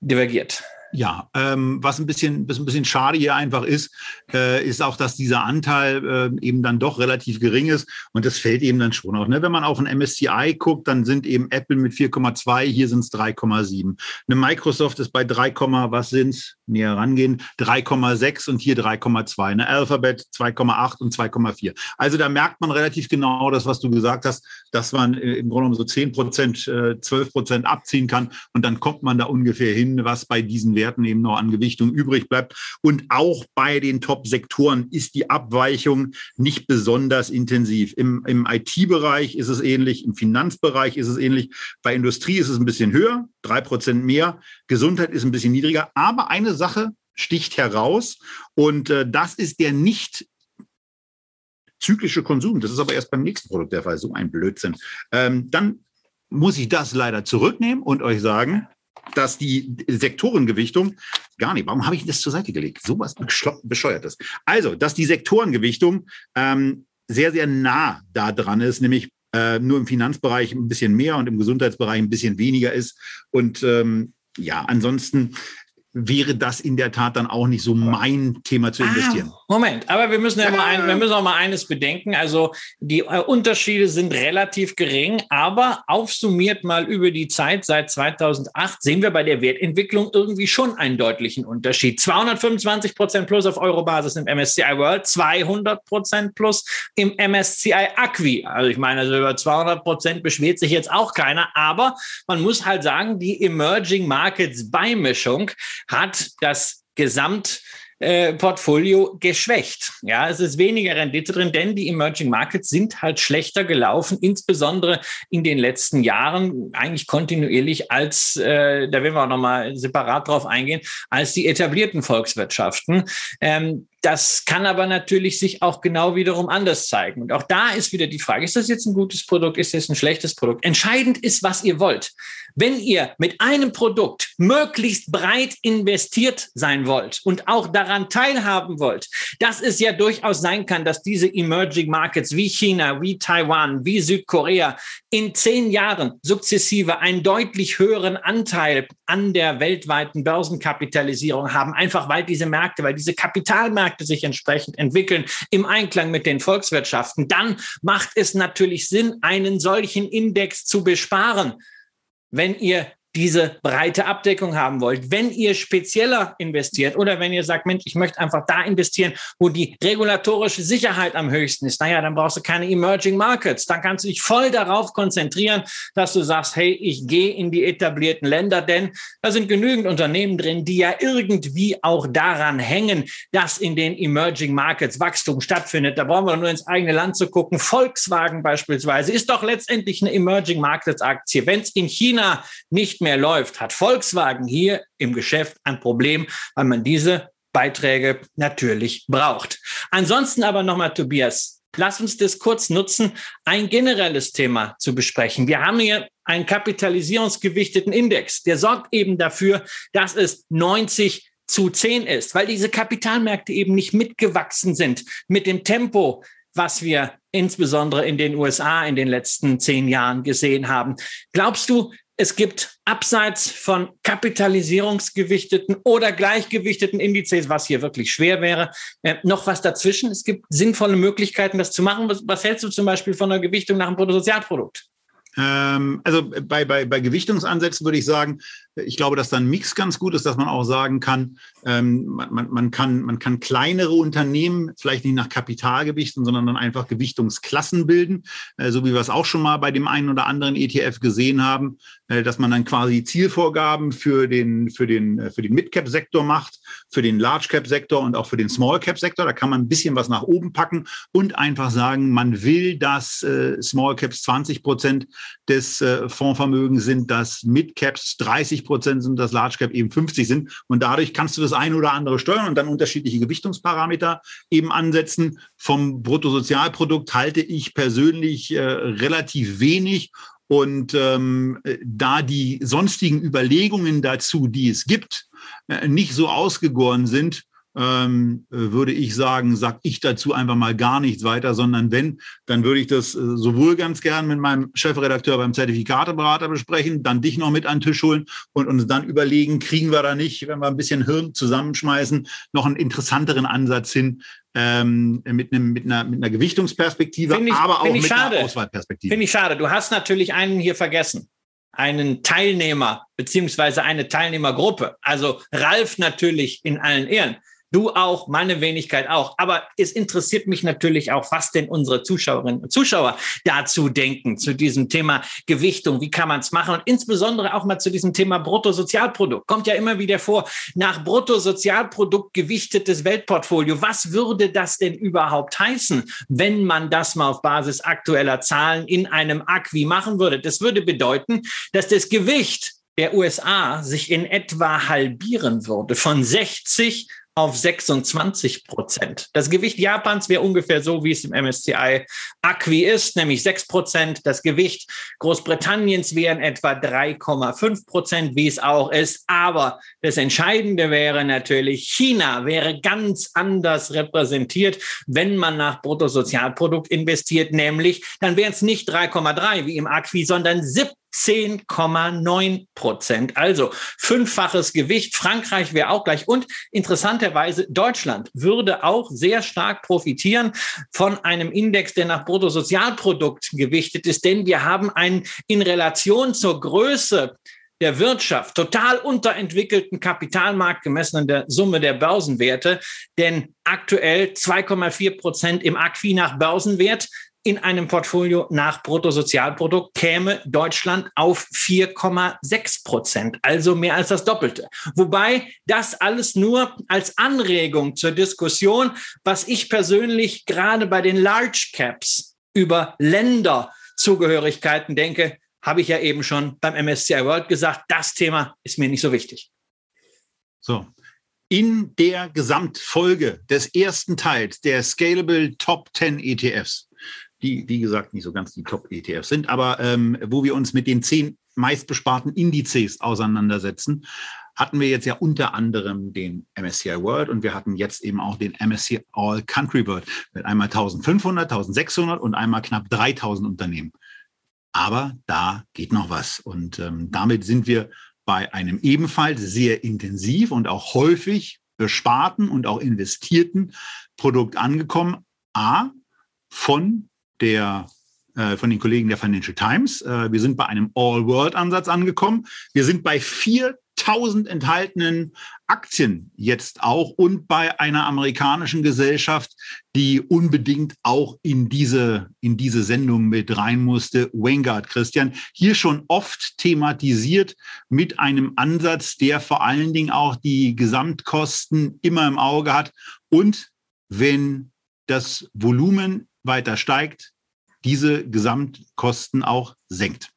divergiert. Ja, ähm, was ein bisschen, was ein bisschen schade hier einfach ist, äh, ist auch, dass dieser Anteil äh, eben dann doch relativ gering ist und das fällt eben dann schon auch. Ne? Wenn man auf ein MSCI guckt, dann sind eben Apple mit 4,2, hier sind es 3,7. Eine Microsoft ist bei 3, was sind's? Näher rangehen, 3,6 und hier 3,2. Eine Alphabet 2,8 und 2,4. Also da merkt man relativ genau das, was du gesagt hast, dass man äh, im Grunde genommen so 10 Prozent, äh, 12 Prozent abziehen kann und dann kommt man da ungefähr hin, was bei diesen Werten eben noch an Gewichtung übrig bleibt. Und auch bei den Top-Sektoren ist die Abweichung nicht besonders intensiv. Im, im IT-Bereich ist es ähnlich, im Finanzbereich ist es ähnlich, bei Industrie ist es ein bisschen höher, drei Prozent mehr, Gesundheit ist ein bisschen niedriger. Aber eine Sache sticht heraus und äh, das ist der nicht zyklische Konsum. Das ist aber erst beim nächsten Produkt der Fall. So ein Blödsinn. Ähm, dann muss ich das leider zurücknehmen und euch sagen, dass die Sektorengewichtung gar nicht. Warum habe ich das zur Seite gelegt? So was bescheuertes. Also, dass die Sektorengewichtung ähm, sehr, sehr nah da dran ist, nämlich äh, nur im Finanzbereich ein bisschen mehr und im Gesundheitsbereich ein bisschen weniger ist. Und ähm, ja, ansonsten wäre das in der Tat dann auch nicht so mein Thema zu investieren. Ah, Moment, aber wir müssen ja mal ein, wir müssen auch mal eines bedenken. Also die äh, Unterschiede sind relativ gering, aber aufsummiert mal über die Zeit seit 2008 sehen wir bei der Wertentwicklung irgendwie schon einen deutlichen Unterschied. 225 Prozent plus auf Eurobasis im MSCI World, 200 Prozent plus im MSCI Acqui. Also ich meine, also über 200 Prozent beschwert sich jetzt auch keiner, aber man muss halt sagen, die Emerging Markets Beimischung hat das Gesamt äh, Portfolio geschwächt. Ja, es ist weniger Rendite drin, denn die Emerging Markets sind halt schlechter gelaufen, insbesondere in den letzten Jahren, eigentlich kontinuierlich als, äh, da werden wir auch nochmal separat drauf eingehen, als die etablierten Volkswirtschaften. Ähm, das kann aber natürlich sich auch genau wiederum anders zeigen. Und auch da ist wieder die Frage, ist das jetzt ein gutes Produkt, ist das ein schlechtes Produkt? Entscheidend ist, was ihr wollt. Wenn ihr mit einem Produkt möglichst breit investiert sein wollt und auch daran teilhaben wollt, dass es ja durchaus sein kann, dass diese Emerging Markets wie China, wie Taiwan, wie Südkorea in zehn Jahren sukzessive einen deutlich höheren Anteil an der weltweiten Börsenkapitalisierung haben, einfach weil diese Märkte, weil diese Kapitalmärkte sich entsprechend entwickeln im Einklang mit den Volkswirtschaften, dann macht es natürlich Sinn, einen solchen Index zu besparen. Wenn ihr diese breite Abdeckung haben wollt, wenn ihr spezieller investiert oder wenn ihr sagt, Mensch, ich möchte einfach da investieren, wo die regulatorische Sicherheit am höchsten ist, naja, dann brauchst du keine Emerging Markets. Dann kannst du dich voll darauf konzentrieren, dass du sagst, hey, ich gehe in die etablierten Länder, denn da sind genügend Unternehmen drin, die ja irgendwie auch daran hängen, dass in den Emerging Markets Wachstum stattfindet. Da brauchen wir nur ins eigene Land zu gucken. Volkswagen beispielsweise ist doch letztendlich eine Emerging Markets Aktie. Wenn es in China nicht mehr läuft, hat Volkswagen hier im Geschäft ein Problem, weil man diese Beiträge natürlich braucht. Ansonsten aber nochmal, Tobias, lass uns das kurz nutzen, ein generelles Thema zu besprechen. Wir haben hier einen kapitalisierungsgewichteten Index, der sorgt eben dafür, dass es 90 zu 10 ist, weil diese Kapitalmärkte eben nicht mitgewachsen sind mit dem Tempo, was wir insbesondere in den USA in den letzten zehn Jahren gesehen haben. Glaubst du, es gibt abseits von kapitalisierungsgewichteten oder gleichgewichteten Indizes, was hier wirklich schwer wäre, äh, noch was dazwischen. Es gibt sinnvolle Möglichkeiten, das zu machen. Was, was hältst du zum Beispiel von der Gewichtung nach dem Bruttosozialprodukt? Ähm, also bei, bei, bei Gewichtungsansätzen würde ich sagen, ich glaube, dass da ein Mix ganz gut ist, dass man auch sagen kann, ähm, man, man, kann, man kann kleinere Unternehmen vielleicht nicht nach Kapital gewichten, sondern dann einfach Gewichtungsklassen bilden, äh, so wie wir es auch schon mal bei dem einen oder anderen ETF gesehen haben, äh, dass man dann quasi Zielvorgaben für den, für den, äh, für den Mid-Cap-Sektor macht, für den Large-Cap-Sektor und auch für den Small-Cap-Sektor. Da kann man ein bisschen was nach oben packen und einfach sagen, man will, dass äh, Small-Caps 20 Prozent des äh, Fondsvermögens sind, dass Mid-Caps 30 Prozent sind, dass Large Cap eben 50 sind. Und dadurch kannst du das eine oder andere steuern und dann unterschiedliche Gewichtungsparameter eben ansetzen. Vom Bruttosozialprodukt halte ich persönlich äh, relativ wenig. Und ähm, da die sonstigen Überlegungen dazu, die es gibt, äh, nicht so ausgegoren sind, ähm, würde ich sagen, sag ich dazu einfach mal gar nichts weiter, sondern wenn, dann würde ich das äh, sowohl ganz gern mit meinem Chefredakteur beim Zertifikateberater besprechen, dann dich noch mit an den Tisch holen und uns dann überlegen, kriegen wir da nicht, wenn wir ein bisschen Hirn zusammenschmeißen, noch einen interessanteren Ansatz hin, ähm, mit, einem, mit, einer, mit einer Gewichtungsperspektive, ich, aber auch mit schade. einer Auswahlperspektive. Finde ich schade. Du hast natürlich einen hier vergessen. Einen Teilnehmer beziehungsweise eine Teilnehmergruppe. Also Ralf natürlich in allen Ehren. Du auch, meine Wenigkeit auch. Aber es interessiert mich natürlich auch, was denn unsere Zuschauerinnen und Zuschauer dazu denken, zu diesem Thema Gewichtung. Wie kann man es machen? Und insbesondere auch mal zu diesem Thema Bruttosozialprodukt. Kommt ja immer wieder vor, nach Bruttosozialprodukt gewichtetes Weltportfolio. Was würde das denn überhaupt heißen, wenn man das mal auf Basis aktueller Zahlen in einem Acqui machen würde? Das würde bedeuten, dass das Gewicht der USA sich in etwa halbieren würde von 60 auf 26 Prozent. Das Gewicht Japans wäre ungefähr so, wie es im MSCI Acqui ist, nämlich 6 Prozent. Das Gewicht Großbritanniens wären etwa 3,5 Prozent, wie es auch ist. Aber das Entscheidende wäre natürlich, China wäre ganz anders repräsentiert, wenn man nach Bruttosozialprodukt investiert, nämlich dann wären es nicht 3,3 wie im Acqui, sondern 70 10,9 Prozent. Also fünffaches Gewicht. Frankreich wäre auch gleich. Und interessanterweise, Deutschland würde auch sehr stark profitieren von einem Index, der nach Bruttosozialprodukt gewichtet ist. Denn wir haben einen in Relation zur Größe der Wirtschaft total unterentwickelten Kapitalmarkt gemessen an der Summe der Börsenwerte. Denn aktuell 2,4 Prozent im Acqui nach Börsenwert, in einem Portfolio nach Bruttosozialprodukt käme Deutschland auf 4,6 Prozent, also mehr als das Doppelte. Wobei das alles nur als Anregung zur Diskussion, was ich persönlich gerade bei den Large Caps über Länderzugehörigkeiten denke, habe ich ja eben schon beim MSCI World gesagt, das Thema ist mir nicht so wichtig. So, in der Gesamtfolge des ersten Teils der Scalable Top 10 ETFs die, wie gesagt, nicht so ganz die Top-ETFs sind, aber ähm, wo wir uns mit den zehn meistbesparten Indizes auseinandersetzen, hatten wir jetzt ja unter anderem den MSCI World und wir hatten jetzt eben auch den MSCI All Country World mit einmal 1500, 1600 und einmal knapp 3000 Unternehmen. Aber da geht noch was und ähm, damit sind wir bei einem ebenfalls sehr intensiv und auch häufig besparten und auch investierten Produkt angekommen. A, von der äh, von den Kollegen der Financial Times. Äh, wir sind bei einem All-World-Ansatz angekommen. Wir sind bei 4000 enthaltenen Aktien jetzt auch und bei einer amerikanischen Gesellschaft, die unbedingt auch in diese, in diese Sendung mit rein musste. Vanguard, Christian, hier schon oft thematisiert mit einem Ansatz, der vor allen Dingen auch die Gesamtkosten immer im Auge hat und wenn das Volumen weiter steigt, diese Gesamtkosten auch senkt.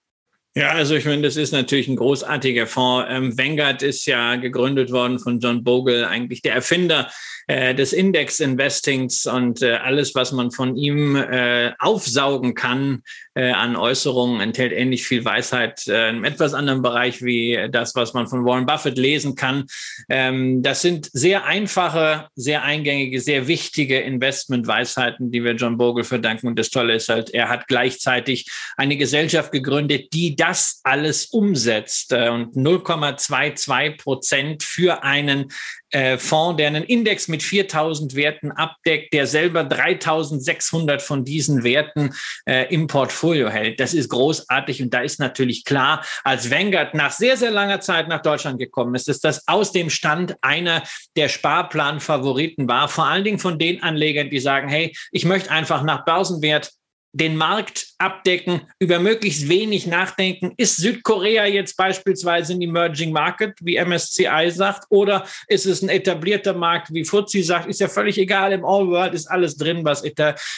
Ja, also ich meine, das ist natürlich ein großartiger Fonds. Ähm, Vanguard ist ja gegründet worden von John Bogle, eigentlich der Erfinder äh, des Index-Investings und äh, alles, was man von ihm äh, aufsaugen kann an Äußerungen, enthält ähnlich viel Weisheit äh, in etwas anderen Bereich wie das, was man von Warren Buffett lesen kann. Ähm, das sind sehr einfache, sehr eingängige, sehr wichtige Investmentweisheiten, die wir John Bogle verdanken. Und das Tolle ist halt, er hat gleichzeitig eine Gesellschaft gegründet, die das alles umsetzt und 0,22 Prozent für einen äh, Fonds, der einen Index mit 4000 Werten abdeckt, der selber 3600 von diesen Werten äh, im Portfolio hält. Das ist großartig und da ist natürlich klar, als Vanguard nach sehr, sehr langer Zeit nach Deutschland gekommen ist, ist das aus dem Stand einer der Sparplan-Favoriten war, vor allen Dingen von den Anlegern, die sagen, hey, ich möchte einfach nach Börsenwert den Markt abdecken, über möglichst wenig nachdenken. Ist Südkorea jetzt beispielsweise ein Emerging Market, wie MSCI sagt, oder ist es ein etablierter Markt, wie Fuzzi sagt? Ist ja völlig egal. Im All World ist alles drin, was,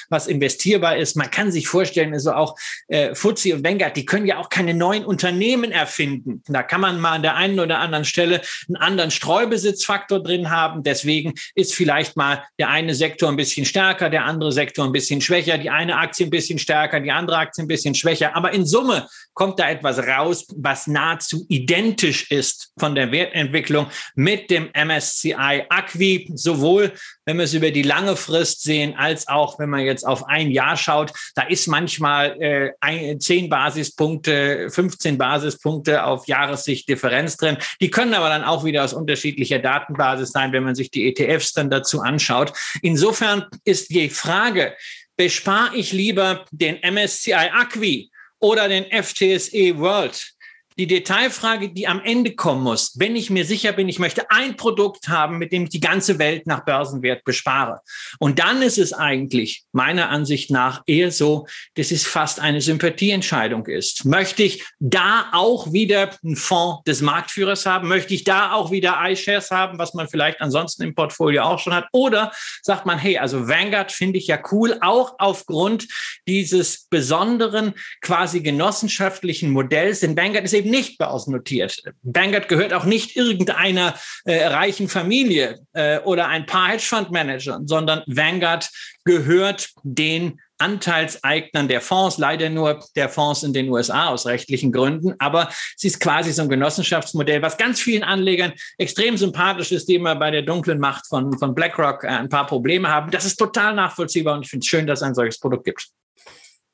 was investierbar ist. Man kann sich vorstellen, also auch äh, Fuzzi und Vanguard, die können ja auch keine neuen Unternehmen erfinden. Da kann man mal an der einen oder anderen Stelle einen anderen Streubesitzfaktor drin haben. Deswegen ist vielleicht mal der eine Sektor ein bisschen stärker, der andere Sektor ein bisschen schwächer, die eine Aktie ein bisschen bisschen stärker, die andere Aktie ein bisschen schwächer. Aber in Summe kommt da etwas raus, was nahezu identisch ist von der Wertentwicklung mit dem MSCI Acqui, sowohl wenn wir es über die lange Frist sehen, als auch wenn man jetzt auf ein Jahr schaut. Da ist manchmal äh, ein, 10 Basispunkte, 15 Basispunkte auf Jahressicht Differenz drin. Die können aber dann auch wieder aus unterschiedlicher Datenbasis sein, wenn man sich die ETFs dann dazu anschaut. Insofern ist die Frage, bespare ich lieber den MSCI Acqui oder den FTSE World die Detailfrage, die am Ende kommen muss, wenn ich mir sicher bin, ich möchte ein Produkt haben, mit dem ich die ganze Welt nach Börsenwert bespare. Und dann ist es eigentlich meiner Ansicht nach eher so, dass es fast eine Sympathieentscheidung ist. Möchte ich da auch wieder einen Fonds des Marktführers haben? Möchte ich da auch wieder iShares haben, was man vielleicht ansonsten im Portfolio auch schon hat? Oder sagt man, hey, also Vanguard finde ich ja cool, auch aufgrund dieses besonderen quasi genossenschaftlichen Modells. Denn Vanguard ist eben eben nicht börsennotiert. Vanguard gehört auch nicht irgendeiner äh, reichen Familie äh, oder ein paar Hedgefondsmanagern, sondern Vanguard gehört den Anteilseignern der Fonds, leider nur der Fonds in den USA aus rechtlichen Gründen. Aber es ist quasi so ein Genossenschaftsmodell, was ganz vielen Anlegern extrem sympathisch ist, die immer bei der dunklen Macht von, von BlackRock äh, ein paar Probleme haben. Das ist total nachvollziehbar und ich finde es schön, dass es ein solches Produkt gibt.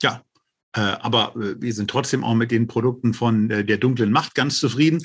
Ja, aber äh, wir sind trotzdem auch mit den Produkten von äh, der dunklen Macht ganz zufrieden.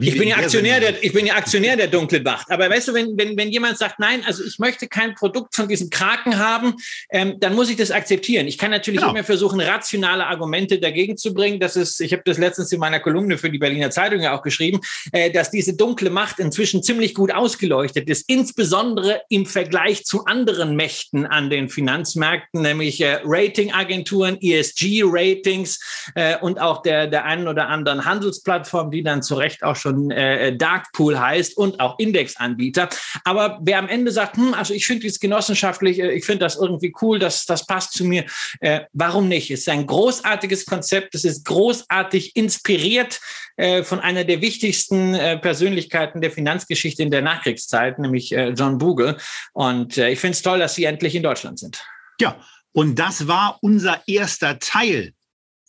ich, bin ja Aktionär der, ich bin ja Aktionär der dunklen Macht. Aber weißt du, wenn, wenn, wenn jemand sagt, nein, also ich möchte kein Produkt von diesen Kraken haben, ähm, dann muss ich das akzeptieren. Ich kann natürlich genau. immer versuchen, rationale Argumente dagegen zu bringen. Das ist, ich habe das letztens in meiner Kolumne für die Berliner Zeitung ja auch geschrieben, äh, dass diese dunkle Macht inzwischen ziemlich gut ausgeleuchtet ist, insbesondere im Vergleich zu anderen Mächten an den Finanzmärkten, nämlich äh, Ratingagenturen, ESG ESG-Ratings äh, und auch der, der einen oder anderen Handelsplattform, die dann zu Recht auch schon äh, Darkpool heißt und auch Indexanbieter. Aber wer am Ende sagt, hm, also ich finde dies genossenschaftlich, äh, ich finde das irgendwie cool, das, das passt zu mir, äh, warum nicht? Es ist ein großartiges Konzept, es ist großartig inspiriert äh, von einer der wichtigsten äh, Persönlichkeiten der Finanzgeschichte in der Nachkriegszeit, nämlich äh, John Bogle. Und äh, ich finde es toll, dass Sie endlich in Deutschland sind. Ja, und das war unser erster Teil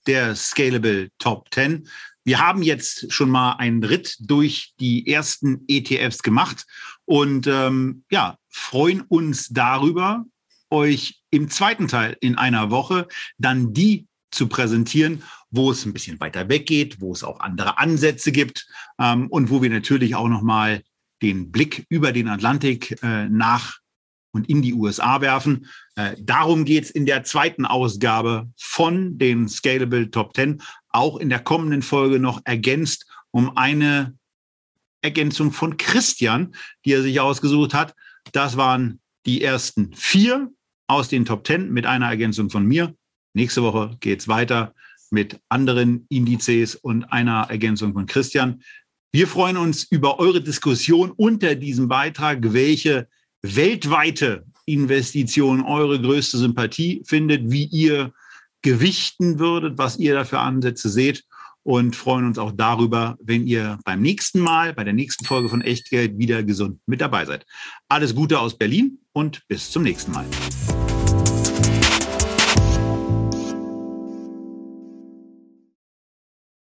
der Scalable Top 10. Wir haben jetzt schon mal einen Ritt durch die ersten ETFs gemacht und ähm, ja, freuen uns darüber, euch im zweiten Teil in einer Woche dann die zu präsentieren, wo es ein bisschen weiter weggeht, wo es auch andere Ansätze gibt ähm, und wo wir natürlich auch noch mal den Blick über den Atlantik äh, nach und in die USA werfen. Äh, darum geht es in der zweiten Ausgabe von den Scalable Top 10, auch in der kommenden Folge noch ergänzt um eine Ergänzung von Christian, die er sich ausgesucht hat. Das waren die ersten vier aus den Top 10 mit einer Ergänzung von mir. Nächste Woche geht es weiter mit anderen Indizes und einer Ergänzung von Christian. Wir freuen uns über eure Diskussion unter diesem Beitrag, welche weltweite Investition eure größte Sympathie findet, wie ihr gewichten würdet, was ihr da für Ansätze seht und freuen uns auch darüber, wenn ihr beim nächsten Mal, bei der nächsten Folge von Echtgeld wieder gesund mit dabei seid. Alles Gute aus Berlin und bis zum nächsten Mal.